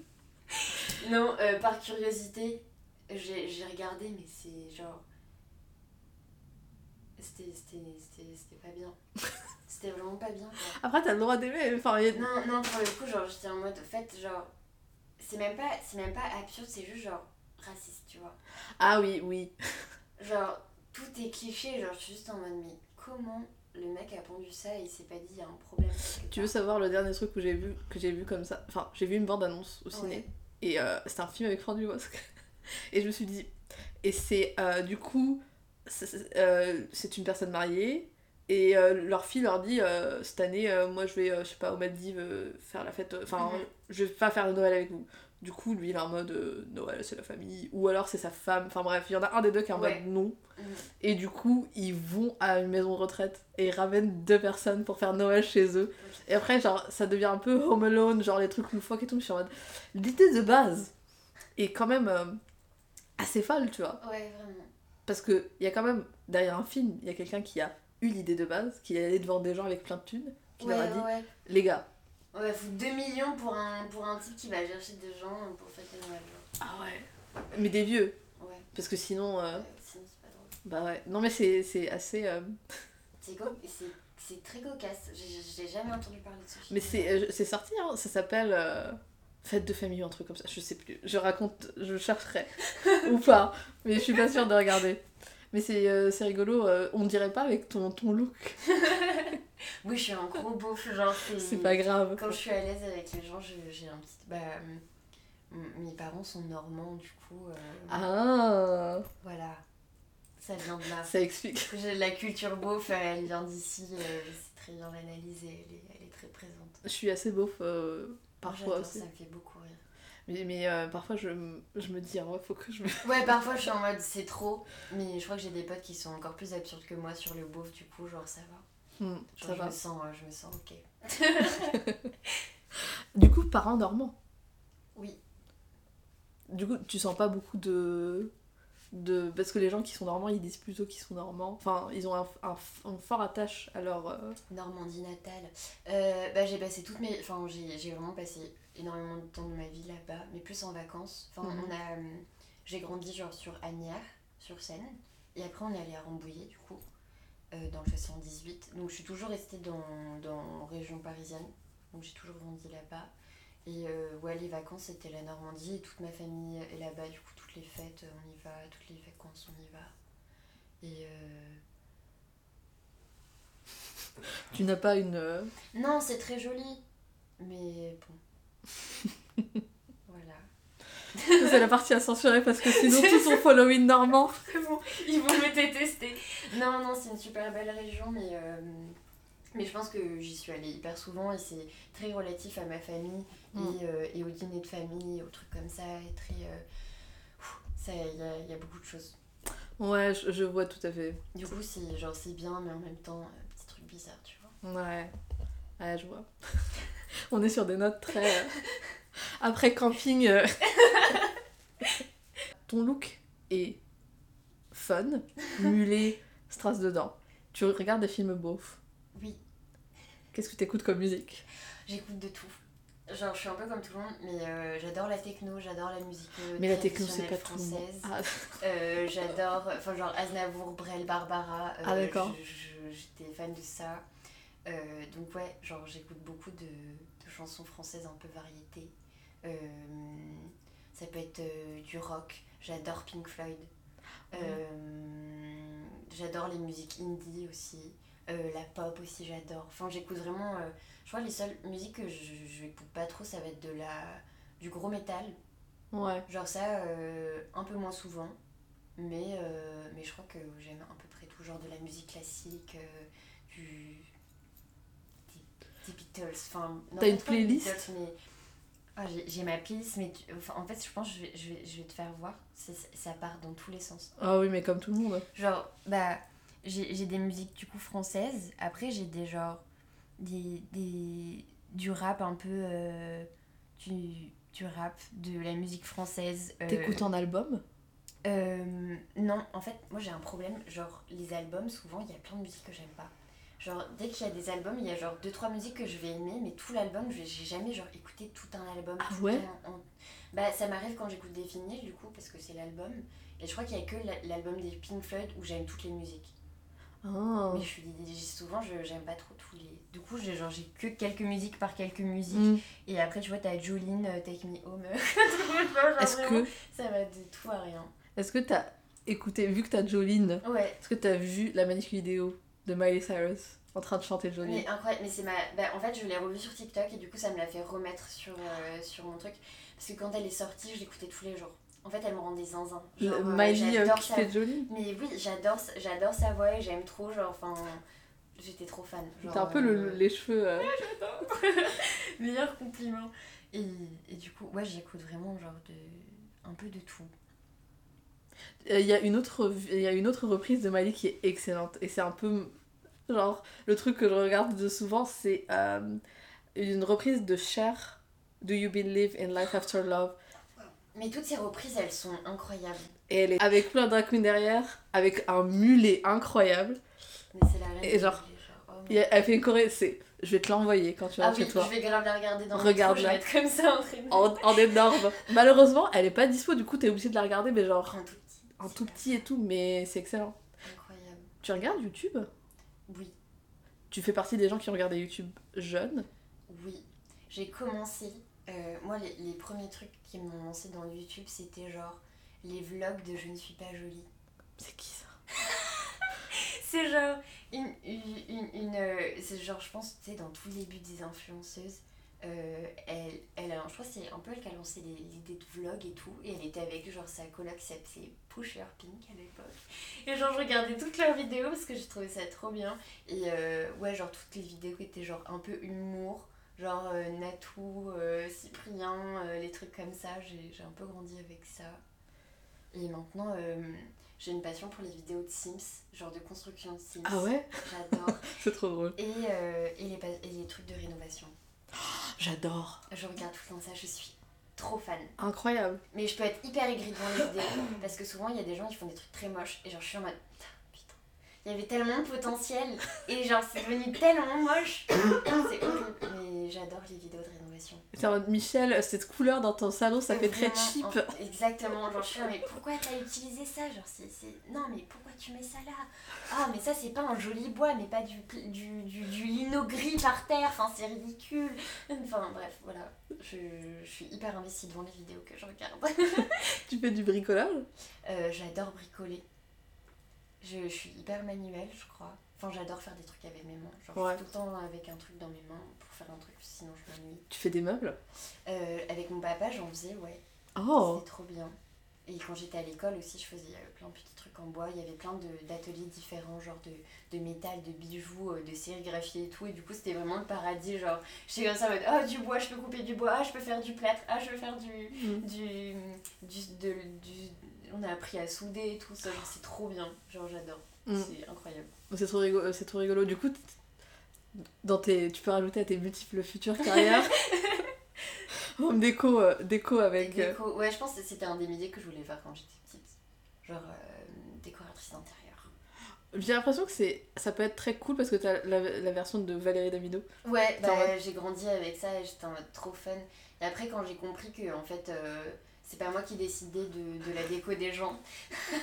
S2: non, euh, par curiosité, j'ai j'ai regardé, mais c'est genre. C'était c'était- c'était- c'était pas bien. C'était vraiment pas bien. quoi.
S1: Après t'as le droit d'aimer. Enfin, y
S2: Non, non, pour le coup, genre, j'étais en mode, en fait, genre. C'est même, pas- c'est même pas absurde, c'est juste genre raciste, tu vois.
S1: Ah oui, oui.
S2: Genre, tout est cliché, genre, je suis juste en mode, mais comment le mec a pondu ça et il s'est pas dit, il y a un problème
S1: Tu veux savoir le dernier truc que j'ai vu, que j'ai vu comme ça? Enfin, j'ai vu une bande-annonce au ciné.
S2: Ouais.
S1: Et euh, c'était un film avec Franck Dubosc. Et je me suis dit. Et c'est euh, du coup. c'est- euh, c'est une personne mariée. Et euh, leur fille leur dit euh, Cette année, euh, moi je vais, je sais pas, aux Maldives faire la fête. Enfin,
S2: Mhm.
S1: je vais pas faire de Noël avec vous. Du coup, lui il est en mode Noël c'est la famille. Ou alors c'est sa femme. Enfin bref, il y en a un des deux qui est en
S2: Ouais.
S1: mode non.
S2: Mhm.
S1: Et du coup, ils vont à une maison de retraite et ils ramènent deux personnes pour faire Noël chez eux. Et après, genre, ça devient un peu Home Alone, genre les trucs loufoques et tout. Je suis en mode. L'idée de base est quand même assez folle, tu vois.
S2: Ouais, vraiment.
S1: Parce qu'il y a quand même, derrière un film, il y a quelqu'un qui a eu l'idée de base, qui est allé devant des gens avec plein de thunes, qui
S2: Ouais,
S1: leur a dit
S2: ouais.
S1: Les gars,
S2: Ouais, faut 2 millions pour un, pour un type qui va chercher des gens pour fêter Noël.
S1: ah ouais. Mais des vieux,
S2: Ouais,
S1: parce que sinon. euh,
S2: sinon c'est pas drôle.
S1: bah ouais. Non, mais c'est assez. euh,
S2: C'est très cocasse. J'ai j'ai jamais entendu parler de ce film.
S1: Mais c'est euh, c'est sorti, hein, ça s'appelle euh, Fête de famille ou un truc comme ça, je sais plus. Je raconte, je chercherai ou pas, mais je suis pas sûre de regarder. Mais c'est euh, c'est rigolo, euh, on dirait pas avec ton, ton look,
S2: Oui, je suis un gros beauf, genre.
S1: c'est pas grave.
S2: Quand je suis à l'aise avec les gens, j'ai un petit. Bah, mes parents sont normands, du coup. euh,
S1: Ah,
S2: Voilà. Ça vient de là.
S1: ça explique.
S2: J'ai la culture beauf, elle vient d'ici. sais très bien l'analyser, elle est, elle est très présente.
S1: Je suis assez beauf parfois aussi.
S2: Ça me fait beaucoup.
S1: Mais, mais euh, parfois je, je me dis, oh, faut que je me.
S2: Ouais, parfois je suis en mode c'est trop, mais je crois que j'ai des potes qui sont encore plus absurdes que moi sur le beauf, du coup, genre ça va.
S1: Hmm,
S2: Genre,
S1: ça
S2: je,
S1: va.
S2: Me sens, euh, je me sens ok.
S1: Du coup, parents normand.
S2: Oui.
S1: Du coup, tu sens pas beaucoup de. De... Parce que les gens qui sont normands, ils disent plutôt qu'ils sont normands. Enfin, ils ont un, un, un fort attache à leur. euh,
S2: Normandie natale. Euh, bah, j'ai passé toutes mes. Enfin, j'ai j'ai vraiment passé énormément de temps de ma vie là-bas, mais plus en vacances. Enfin,
S1: Mhm.
S2: on a. euh, J'ai grandi genre sur Agnières, sur Seine, et après on est allé à Rambouillet, du coup, dans le 78. Donc je suis toujours restée dans, dans région parisienne, donc j'ai toujours grandi là-bas. Et euh, ouais, les vacances c'était la Normandie, et toute ma famille est là-bas, du coup, toutes les fêtes, on y va, toutes les vacances, on y va. Et. euh,
S1: Tu n'as pas une. euh,
S2: Non, c'est très joli. Mais bon. voilà.
S1: C'est la partie à censurer parce que sinon tout son following normand.
S2: Bon, ils vont me détester. Non, non, c'est une super belle région, mais, euh, mais je pense que j'y suis allée hyper souvent et c'est très relatif à ma famille
S1: Mm.
S2: et, euh, et aux dîners de famille, aux trucs comme ça. Et très. euh, il y a, y a beaucoup de choses.
S1: Ouais, je, je vois tout à fait.
S2: Du coup, c'est genre c'est bien, mais en même temps, euh, petit truc bizarre, tu vois.
S1: Ouais. Ouais, je vois. On est sur des notes très. euh, Après camping. euh, Ton look est fun, mulet, strass dedans. Tu regardes des films beaufs. Qu'est-ce que t'écoutes comme musique?
S2: J'écoute de tout. Genre, je suis un peu comme tout le monde, mais euh, j'adore la techno, j'adore la musique euh,
S1: Mais la techno, c'est pas
S2: traditionnelle
S1: tout le monde.
S2: française.
S1: Ah,
S2: Euh, j'adore, enfin genre Aznavour, Brel, Barbara. euh,
S1: Ah, d'accord.
S2: J'étais fan de ça. Donc ouais, genre j'écoute beaucoup de, de chansons françaises un peu variétés. Euh, ça peut être du rock. J'adore Pink Floyd. J'adore les musiques indie aussi. Euh, la pop aussi, j'adore. Enfin, j'écoute vraiment. euh, je crois que les seules musiques que je, je écoute pas trop, ça va être de la, du gros métal.
S1: Ouais.
S2: Genre ça, euh, un peu moins souvent. Mais, mais je crois que j'aime à peu près tout, genre de la musique classique, du, des, des Beatles. Enfin,
S1: T'as une playlist
S2: Beatles, mais... Ah, j'ai- ma playlist, mais tu- enfin, en fait, je pense que je vais, je vais, je vais te faire voir. Ça, ça part dans tous les sens.
S1: Ah oui, mais comme tout le monde.
S2: Genre, bah, j'ai des musiques du coup françaises. Après, j'ai des genre. Des, des, du rap un peu. euh, du, du rap, de la musique française. euh,
S1: T'écoutes en album?
S2: Euh, non, en fait, moi j'ai un problème. Genre, les albums, souvent, il y a plein de musiques que j'aime pas. Genre, dès qu'il y a des albums, il y a genre 2-3 musiques que je vais aimer, mais tout l'album, j'ai jamais genre écouté tout un album.
S1: Ah ouais?
S2: en- en- Bah, ça m'arrive quand j'écoute des vinyles, du coup, parce que c'est l'album. Et je crois qu'il y a que la- l'album des Pink Floyd où j'aime toutes les musiques.
S1: Ah.
S2: Mais je suis souvent, je j'aime pas trop tous les. Du coup, j'ai genre j'ai que quelques musiques par quelques musiques.
S1: Mm.
S2: Et après, tu vois, t'as Jolene, euh, Take Me Home.
S1: Est-ce que
S2: Ça va de tout à rien.
S1: est-ce que t'as écouté, vu que t'as Jolene,
S2: Ouais.
S1: est-ce que t'as vu la magnifique vidéo de Miley Cyrus en train de chanter Jolene?
S2: Mais incroyable, mais c'est ma. Bah, en fait, je l'ai revue sur TikTok et du coup, ça me l'a fait remettre sur, euh, sur mon truc. Parce que quand elle est sortie, je l'écoutais tous les jours. En fait, elle me rendait zinzin.
S1: Le-
S2: Genre, euh,
S1: Miley euh,
S2: j'adore
S1: qui
S2: sa-
S1: fait Jolene
S2: Mais oui, j'adore j'adore sa voix et j'aime trop. Genre, enfin. J'étais trop fan.
S1: T'as un peu le-
S2: euh,
S1: les cheveux. euh,
S2: Meilleur compliment. Et, et du coup, ouais, j'écoute vraiment genre de. Un peu de tout.
S1: Il y, a une autre- il y a une autre reprise de Miley qui est excellente. Et c'est un peu. Genre, le truc que je regarde de souvent, c'est euh, une reprise de Cher, Do You Believe in Life After Love?
S2: Mais toutes ces reprises, elles sont incroyables.
S1: Et elle est avec plein de drag queens derrière, avec un mulet incroyable.
S2: Mais c'est la reine.
S1: Et genre,
S2: oh
S1: elle- fait une choré, c'est. Je vais te l'envoyer quand tu
S2: Ah
S1: rentres
S2: oui,
S1: toi.
S2: je vais grave la regarder dans
S1: Regarde
S2: le métro, je vais être comme ça en train de...
S1: En, en énorme. Malheureusement, elle est pas dispo, du coup, t'es obligé de la regarder, mais genre.
S2: Un tout petit.
S1: Un tout petit et tout, mais c'est excellent.
S2: Incroyable.
S1: Tu regardes YouTube?
S2: Oui,
S1: Tu fais partie des gens qui regardaient YouTube jeunes?
S2: Oui. J'ai commencé... euh, moi, les, les premiers trucs qui m'ont lancé dans YouTube, c'était genre les vlogs de Je ne suis pas jolie.
S1: C'est qui ça?
S2: C'est genre une... une, une, une, euh, c'est genre, je pense, tu sais, dans tout le début des influenceuses, euh, elle, elle je crois que c'est un peu elle qui a lancé l'idée de vlog et tout, et elle était avec genre sa coloc qui s'appelait Pusher Pink à l'époque. Et genre je regardais toutes leurs vidéos parce que j'ai trouvé ça trop bien. Et euh, ouais, genre toutes les vidéos étaient genre un peu humour, genre euh, Natou, euh, Cyprien, euh, les trucs comme ça, j'ai un peu grandi avec ça. Et maintenant, euh, j'ai une passion pour les vidéos de Sims, genre de construction de Sims.
S1: Ah ouais?
S2: J'adore.
S1: C'est trop drôle.
S2: Et, euh, et, les, et les trucs de rénovation.
S1: J'adore.
S2: Je regarde tout le temps ça, je suis trop fan.
S1: Incroyable.
S2: Mais je peux être hyper aigrie devant les vidéos parce que souvent il y a des gens qui font des trucs très moches et genre je suis en mode. Il y avait tellement de potentiel et genre c'est devenu tellement moche. c'est horrible. Mais j'adore les vidéos de rénovation.
S1: C'est en mode Michel, cette couleur dans ton salon, ça fait très cheap.
S2: en- exactement. Genre je suis là, mais pourquoi t'as utilisé ça Genre c'est. Non mais pourquoi tu mets ça là? Ah mais ça c'est pas un joli bois mais pas du, du, du, du lino gris par terre. Enfin c'est ridicule. Enfin bref, voilà. Je, je suis hyper investie devant les vidéos que je regarde.
S1: Tu fais du bricolage?
S2: Euh, j'adore bricoler. Je, je suis hyper manuelle, je crois. Enfin, j'adore faire des trucs avec mes mains. Genre,
S1: Ouais.
S2: je suis tout le temps avec un truc dans mes mains pour faire un truc, sinon je m'ennuie.
S1: Tu fais des meubles
S2: Euh, avec mon papa, j'en faisais, ouais.
S1: Oh
S2: C'était trop bien. Et quand j'étais à l'école aussi, je faisais euh, plein de petits trucs en bois. Il y avait plein d'ateliers différents, genre de, de métal, de bijoux, euh, de sérigraphie et tout. Et du coup, c'était vraiment le paradis. Genre, j'étais comme ça en mode, oh, du bois, je peux couper du bois. Ah, je peux faire du plâtre. Ah, je peux faire du,
S1: Mm.
S2: du, du, de- du- on a appris à souder et tout ça genre, c'est trop bien genre j'adore
S1: Mm.
S2: c'est incroyable
S1: C'est trop, rigolo, trop rigolo. Du coup, dans tes, tu peux rajouter à tes multiples futures carrières Home déco, euh, déco avec.
S2: Et
S1: euh,
S2: déco- ouais je pense que c'était un des métiers que je voulais faire quand j'étais petite genre euh, décoratrice d'intérieur
S1: J'ai l'impression que c'est, ça peut être très cool parce que t'as la, la version de Valérie Damido.
S2: ouais bah, j'ai grandi avec ça et j'étais en mode trop fun et après quand j'ai compris que en fait euh, c'est pas moi qui décidais de, de la déco des gens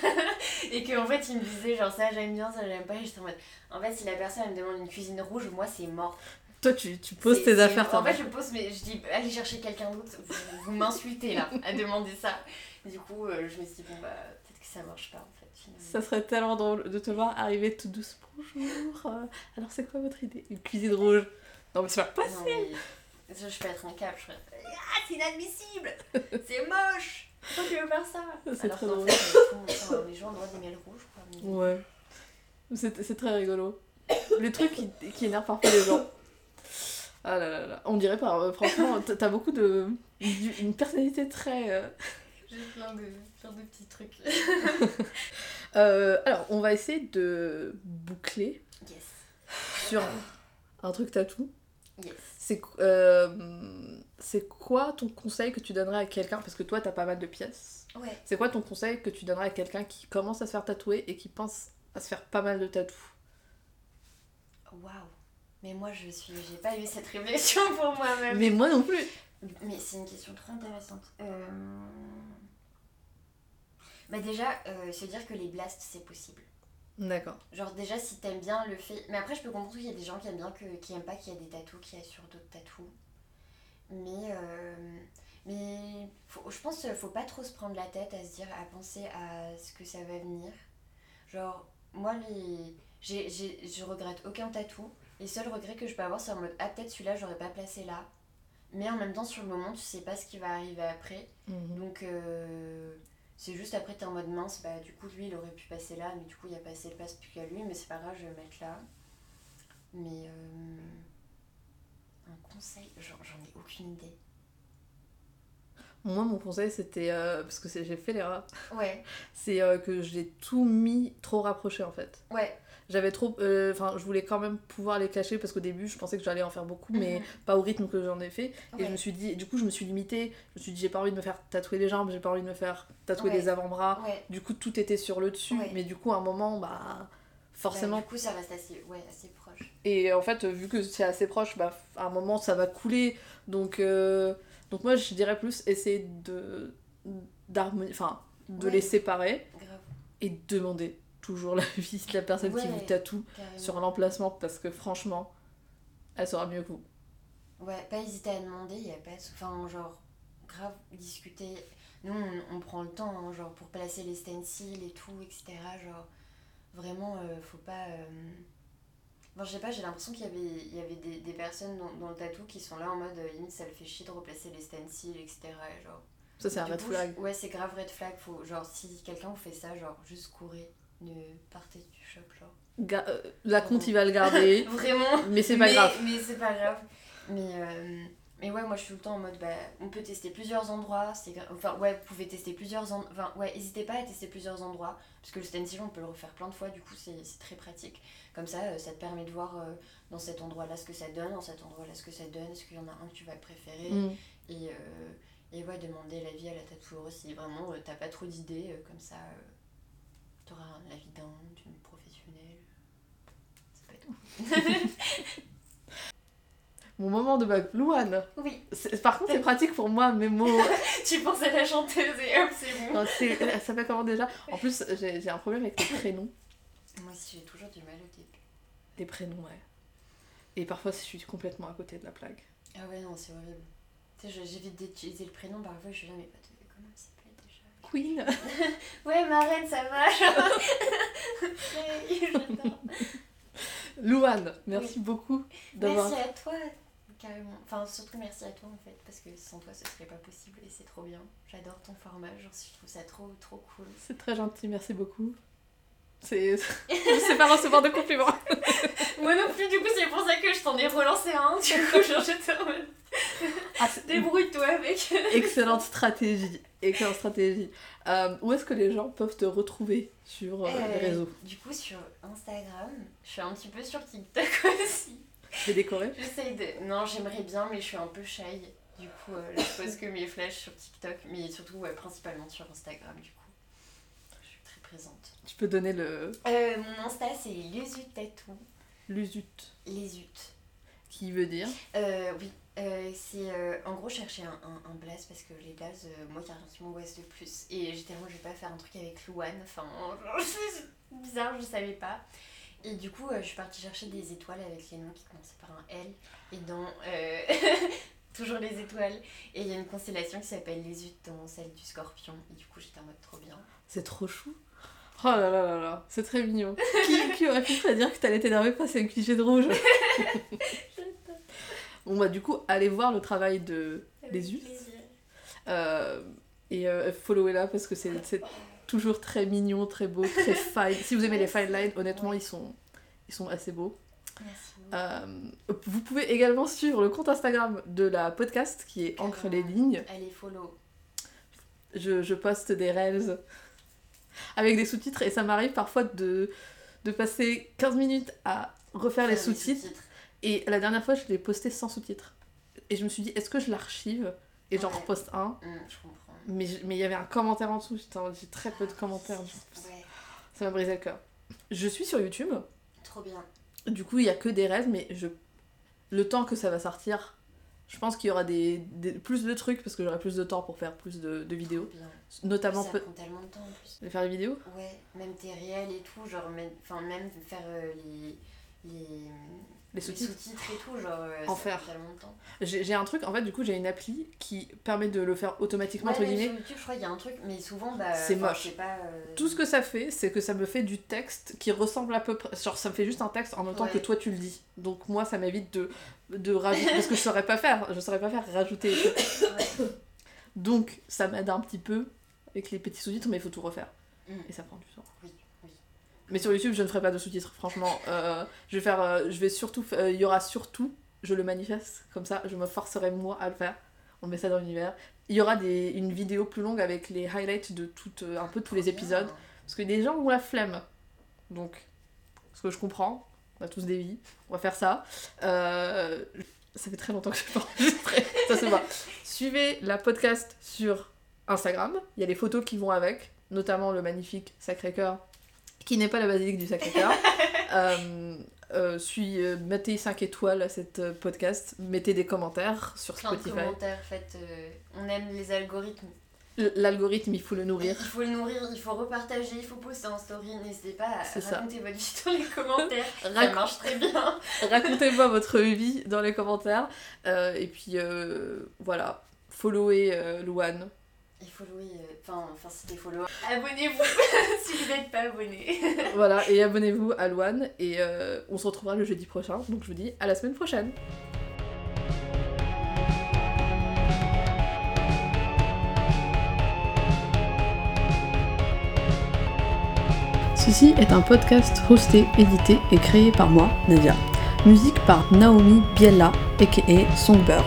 S2: et que en fait ils me disaient genre ça j'aime bien ça j'aime pas et j'étais en mode en fait si la personne elle me demande une cuisine rouge moi c'est mort
S1: Toi, tu, tu poses tes affaires,
S2: En fait, je pose, mais je dis, allez chercher quelqu'un d'autre. Vous, vous m'insultez là, à demander ça. Du coup, euh, je me suis dit, bon, bah, peut-être que ça marche pas en fait. Finalement.
S1: Ça serait tellement drôle de te voir arriver tout douce. Bonjour. euh, alors c'est quoi votre idée? Une cuisine rouge? Non mais c'est pas
S2: Non,
S1: possible.
S2: mais je, je peux être un câble, je ferais Ah, c'est inadmissible C'est moche Pourquoi tu veux faire ça
S1: C'est
S2: Alors
S1: très
S2: qu'en
S1: drôle.
S2: fait, enfin, les gens ont le droit d'aimer le rouge, quoi. mais-
S1: Ouais. C'est c'est très rigolo. Les trucs qui, qui énervent parfois les gens. Ah là là là. On dirait pas, euh, franchement, t'as t'as beaucoup de. une personnalité très. euh,
S2: J'ai plein de, plein de petits trucs.
S1: euh, alors, on va essayer de boucler
S2: Yes.
S1: sur un truc tatou.
S2: Yes.
S1: C'est euh, c'est quoi ton conseil que tu donnerais à quelqu'un? Parce que toi, t'as pas mal de pièces.
S2: Ouais.
S1: C'est quoi ton conseil que tu donnerais à quelqu'un qui commence à se faire tatouer et qui pense à se faire pas mal de tatous
S2: Waouh. Mais moi, je suis. J'ai pas eu cette réflexion pour moi-même.
S1: Mais moi non plus
S2: Mais c'est une question trop intéressante. Euh... Bah déjà, euh, se dire que les blasts, c'est possible.
S1: D'accord.
S2: Genre déjà, si t'aimes bien le fait... Mais après, je peux comprendre qu'il y a des gens qui aiment bien, que... qui aiment pas qu'il y a des tatous, qu'il y a sur d'autres tatous. Mais... euh, Mais faut- je pense qu'il faut pas trop se prendre la tête à se dire, à penser à ce que ça va venir. Genre, moi, les... j'ai, j'ai, je regrette aucun tatou. Les seuls regrets que je peux avoir, c'est en mode, ah peut-être celui-là, j'aurais pas placé là. Mais en même temps, sur le moment, tu sais pas ce qui va arriver après.
S1: Mhm.
S2: Donc, euh, c'est juste après, t'es en mode mince, bah du coup, lui, il aurait pu passer là, mais du coup, il a passé le passe plus qu'à lui, mais c'est pas grave, je vais le mettre là. Mais, euh, un conseil, j'en j'en ai aucune idée.
S1: Moi, mon conseil, c'était. euh, parce que j'ai fait l'erreur.
S2: Ouais,
S1: C'est euh, que j'ai tout mis trop rapproché en fait.
S2: ouais.
S1: J'avais trop. euh, Enfin, je voulais quand même pouvoir les cacher parce qu'au début, je pensais que j'allais en faire beaucoup, mais
S2: Mhm.
S1: pas au rythme que j'en ai fait. Et je me suis dit. Du coup, je me suis limitée. Je me suis dit, j'ai pas envie de me faire tatouer les jambes, j'ai pas envie de me faire tatouer
S2: Ouais.
S1: les avant-bras.
S2: Ouais.
S1: Du coup, tout était sur le dessus. Mais du coup, à un moment, bah. Forcément.
S2: Bah, du coup, ça reste assez, assez proche.
S1: Et en fait, vu que c'est assez proche, bah, à un moment, ça va couler. Donc, euh, donc moi, je dirais plus essayer de d'harmonier, enfin, de les séparer
S2: Grave,
S1: et demander toujours l'avis de la personne qui vous tatoue
S2: carrément.
S1: sur l'emplacement parce que franchement, elle saura mieux que vous.
S2: Ouais, pas hésiter à demander, il y a pas de... Enfin, genre, grave, discuter. Nous, on, on prend le temps, hein, genre, pour placer les stencils et tout, etc. Genre, vraiment, euh, faut pas... euh, Enfin, je sais pas, j'ai l'impression qu'il y avait, il y avait des, des personnes dans, dans le tatou qui sont là en mode, euh, limite, ça le fait chier de replacer les stencils, etc. Et genre,
S1: Ça, c'est un red flag.
S2: Ouais, c'est grave red flag. Faut, genre, si quelqu'un vous fait ça, genre, juste courez. Ne partez du shop, genre.
S1: Ga- euh, la compte, il va le garder,
S2: Vraiment
S1: mais c'est pas
S2: mais,
S1: grave.
S2: Mais c'est pas grave. Mais, euh, mais ouais, moi je suis tout le temps en mode, bah, on peut tester plusieurs endroits. c'est Enfin, ouais, vous pouvez tester plusieurs endroits. Enfin, ouais, n'hésitez pas à tester plusieurs endroits. Parce que le stencil, on peut le refaire plein de fois, du coup, c'est très pratique. Comme ça, euh, ça te permet de voir euh, dans cet endroit-là ce que ça donne, dans cet endroit-là ce que ça donne. Est-ce qu'il y en a un que tu vas préférer?
S1: Mm.
S2: et, et ouais, demander l'avis à la tatoueuse si vraiment t'as pas trop d'idées, comme ça, euh, t'auras l'avis d'un, d'une professionnelle. Ça peut être.
S1: Mon moment de bac, Louane.
S2: Oui,
S1: C'est- Par contre, c'est pratique pour moi, mes mots.
S2: tu penses à la chanteuse et hop, c'est bon.
S1: Non, c'est- ça s'appelle comment déjà? En plus, j'ai j'ai un problème avec les prénoms.
S2: Moi aussi, j'ai toujours du mal au début.
S1: Les prénoms, ouais. Et parfois, je suis complètement à côté de la plaque.
S2: Ah ouais, non, c'est horrible. Tu sais, j'évite d'utiliser le prénom, parfois je suis là, mais pas de comment déjà
S1: Queen
S2: Ouais, ma reine, ça va.
S1: Louane, merci beaucoup d'avoir.
S2: Merci à toi, carrément. Enfin, surtout merci à toi en fait, parce que sans toi ce serait pas possible et c'est trop bien. J'adore ton format, genre, je trouve ça trop, trop cool.
S1: C'est très gentil, merci beaucoup. C'est. je sais pas recevoir de compliments.
S2: Moi non plus, du coup, c'est pour ça que je t'en ai relancé un. Du coup, genre, j'étais en mode,
S1: Ah,
S2: débrouille-toi avec.
S1: Excellente stratégie. Excellente stratégie. Euh, où est-ce que les gens peuvent te retrouver sur euh,
S2: Euh,
S1: les réseaux?
S2: Du coup, sur Instagram, je suis un petit peu sur TikTok aussi.
S1: J'ai décoré
S2: J'essaye de. Non, j'aimerais bien, mais je suis un peu shy. Du coup, euh, là, je pose que mes flashs sur TikTok, mais surtout, ouais, principalement sur Instagram, du coup. Je suis très présente.
S1: Tu peux donner le
S2: Euh, mon Insta, c'est Lesut Tattoo.
S1: l'usut
S2: Lesut.
S1: qui veut dire?
S2: Euh, oui. Euh, c'est euh, en gros chercher un, un, un blaze parce que les blazes, euh, moi carrément qui m'angoisse de plus. Et j'étais vraiment, je vais pas faire un truc avec Louane, enfin, c'est bizarre, je savais pas. Et du coup, euh, je suis partie chercher des étoiles avec les noms qui commençaient par un L. Et dans, toujours les étoiles. Et il y a une constellation qui s'appelle les Utes dans celle du scorpion. Et du coup, j'étais en mode trop bien.
S1: C'est trop chou. Oh là là là là, c'est très mignon. qui, qui aurait pu prédire que t'allais t'énerver passer un cliché de rouge? Bon bah du coup, allez voir le travail de les. Euh, et euh, followez-la parce que c'est toujours très mignon, très beau, très fine. Si vous aimez les fine lines, honnêtement, ils sont, ils sont assez beaux.
S2: Merci.
S1: Euh, vous pouvez également suivre le compte Instagram de la podcast qui est Encre les lignes.
S2: Allez, follow.
S1: Je, je poste des reels avec des sous-titres et ça m'arrive parfois de, de passer 15 minutes à refaire les
S2: Faire
S1: sous-titres. Et la dernière fois, je l'ai posté sans sous-titres. Et je me suis dit, est-ce que je l'archive? Et j'en
S2: Ouais.
S1: reposte un
S2: Hum, je comprends.
S1: Mais il y avait un commentaire en dessous, j'ai très peu de commentaires.
S2: Ouais,
S1: Ça m'a brisé le cœur. Je suis sur YouTube,
S2: trop bien.
S1: du coup il y a que des rêves, mais je... le temps que ça va sortir, je pense qu'il y aura des, des- plus de trucs parce que j'aurai plus de temps pour faire plus de, de vidéos.
S2: Bien.
S1: Notamment
S2: ça prend tellement de temps en plus.
S1: de faire des vidéos.
S2: Ouais, même tes réels et tout, genre, même, enfin, même faire euh, les, les,
S1: sous-titres.
S2: et tout, genre, euh,
S1: En
S2: ça
S1: faire.
S2: prend tellement de temps.
S1: J'ai un truc, en fait, du coup, j'ai une appli qui permet de le faire automatiquement,
S2: Ouais,
S1: entre guillemets.
S2: sur YouTube, je crois qu'il y a un truc, mais souvent, bah,
S1: C'est moche.
S2: pas. euh,
S1: Tout ce que ça fait, c'est que ça me fait du texte qui ressemble à peu près. Genre, ça me fait juste un texte en même temps
S2: Ouais.
S1: que toi tu le dis. Donc, moi, ça m'évite de, de rajouter. parce que je saurais pas faire. Je saurais pas faire rajouter.
S2: ouais.
S1: Donc, ça m'aide un petit peu avec les petits sous-titres, mais il faut tout refaire.
S2: Mm.
S1: Et ça prend du temps.
S2: Oui.
S1: Mais sur YouTube, je ne ferai pas de sous-titres, franchement. Euh, je vais faire. euh, je vais surtout. euh, Il y aura surtout. Je le manifeste, comme ça, je me forcerai moi à le faire. On met ça dans l'univers. Il y aura des, une vidéo plus longue avec les highlights de tout, euh, un peu tous les épisodes. Parce que des gens ont la flemme. Donc, ce que je comprends, on a tous des vies, on va faire ça. Ça fait très longtemps que je pas enregistré, ça se voit. Suivez la podcast sur Instagram, il y a les photos qui vont avec, notamment le magnifique Sacré-Cœur, qui n'est pas la basilique du Sacré-Cœur. euh, euh, suis, euh, mettez 5 étoiles à cette euh, podcast, mettez des commentaires sur
S2: Plein de
S1: Spotify.
S2: commentaires, faites. euh, on aime les algorithmes.
S1: L'algorithme, il faut le nourrir.
S2: Il faut le nourrir, il faut repartager, il faut poster en story. N'hésitez pas à
S1: C'est ça.
S2: raconter votre vie dans les commentaires. ça marche très bien.
S1: Racontez-moi votre vie dans les commentaires. Et puis voilà, followez Louane.
S2: Il faut louer. euh, Enfin, enfin si t'es follow. Abonnez-vous si vous n'êtes pas abonné.
S1: voilà, et abonnez-vous à Louane. Et euh, on se retrouvera le jeudi prochain. Donc je vous dis à la semaine prochaine. Ceci est un podcast hosté, édité et créé par moi, Nadia. Musique par Naomi Biella, aka Songbird.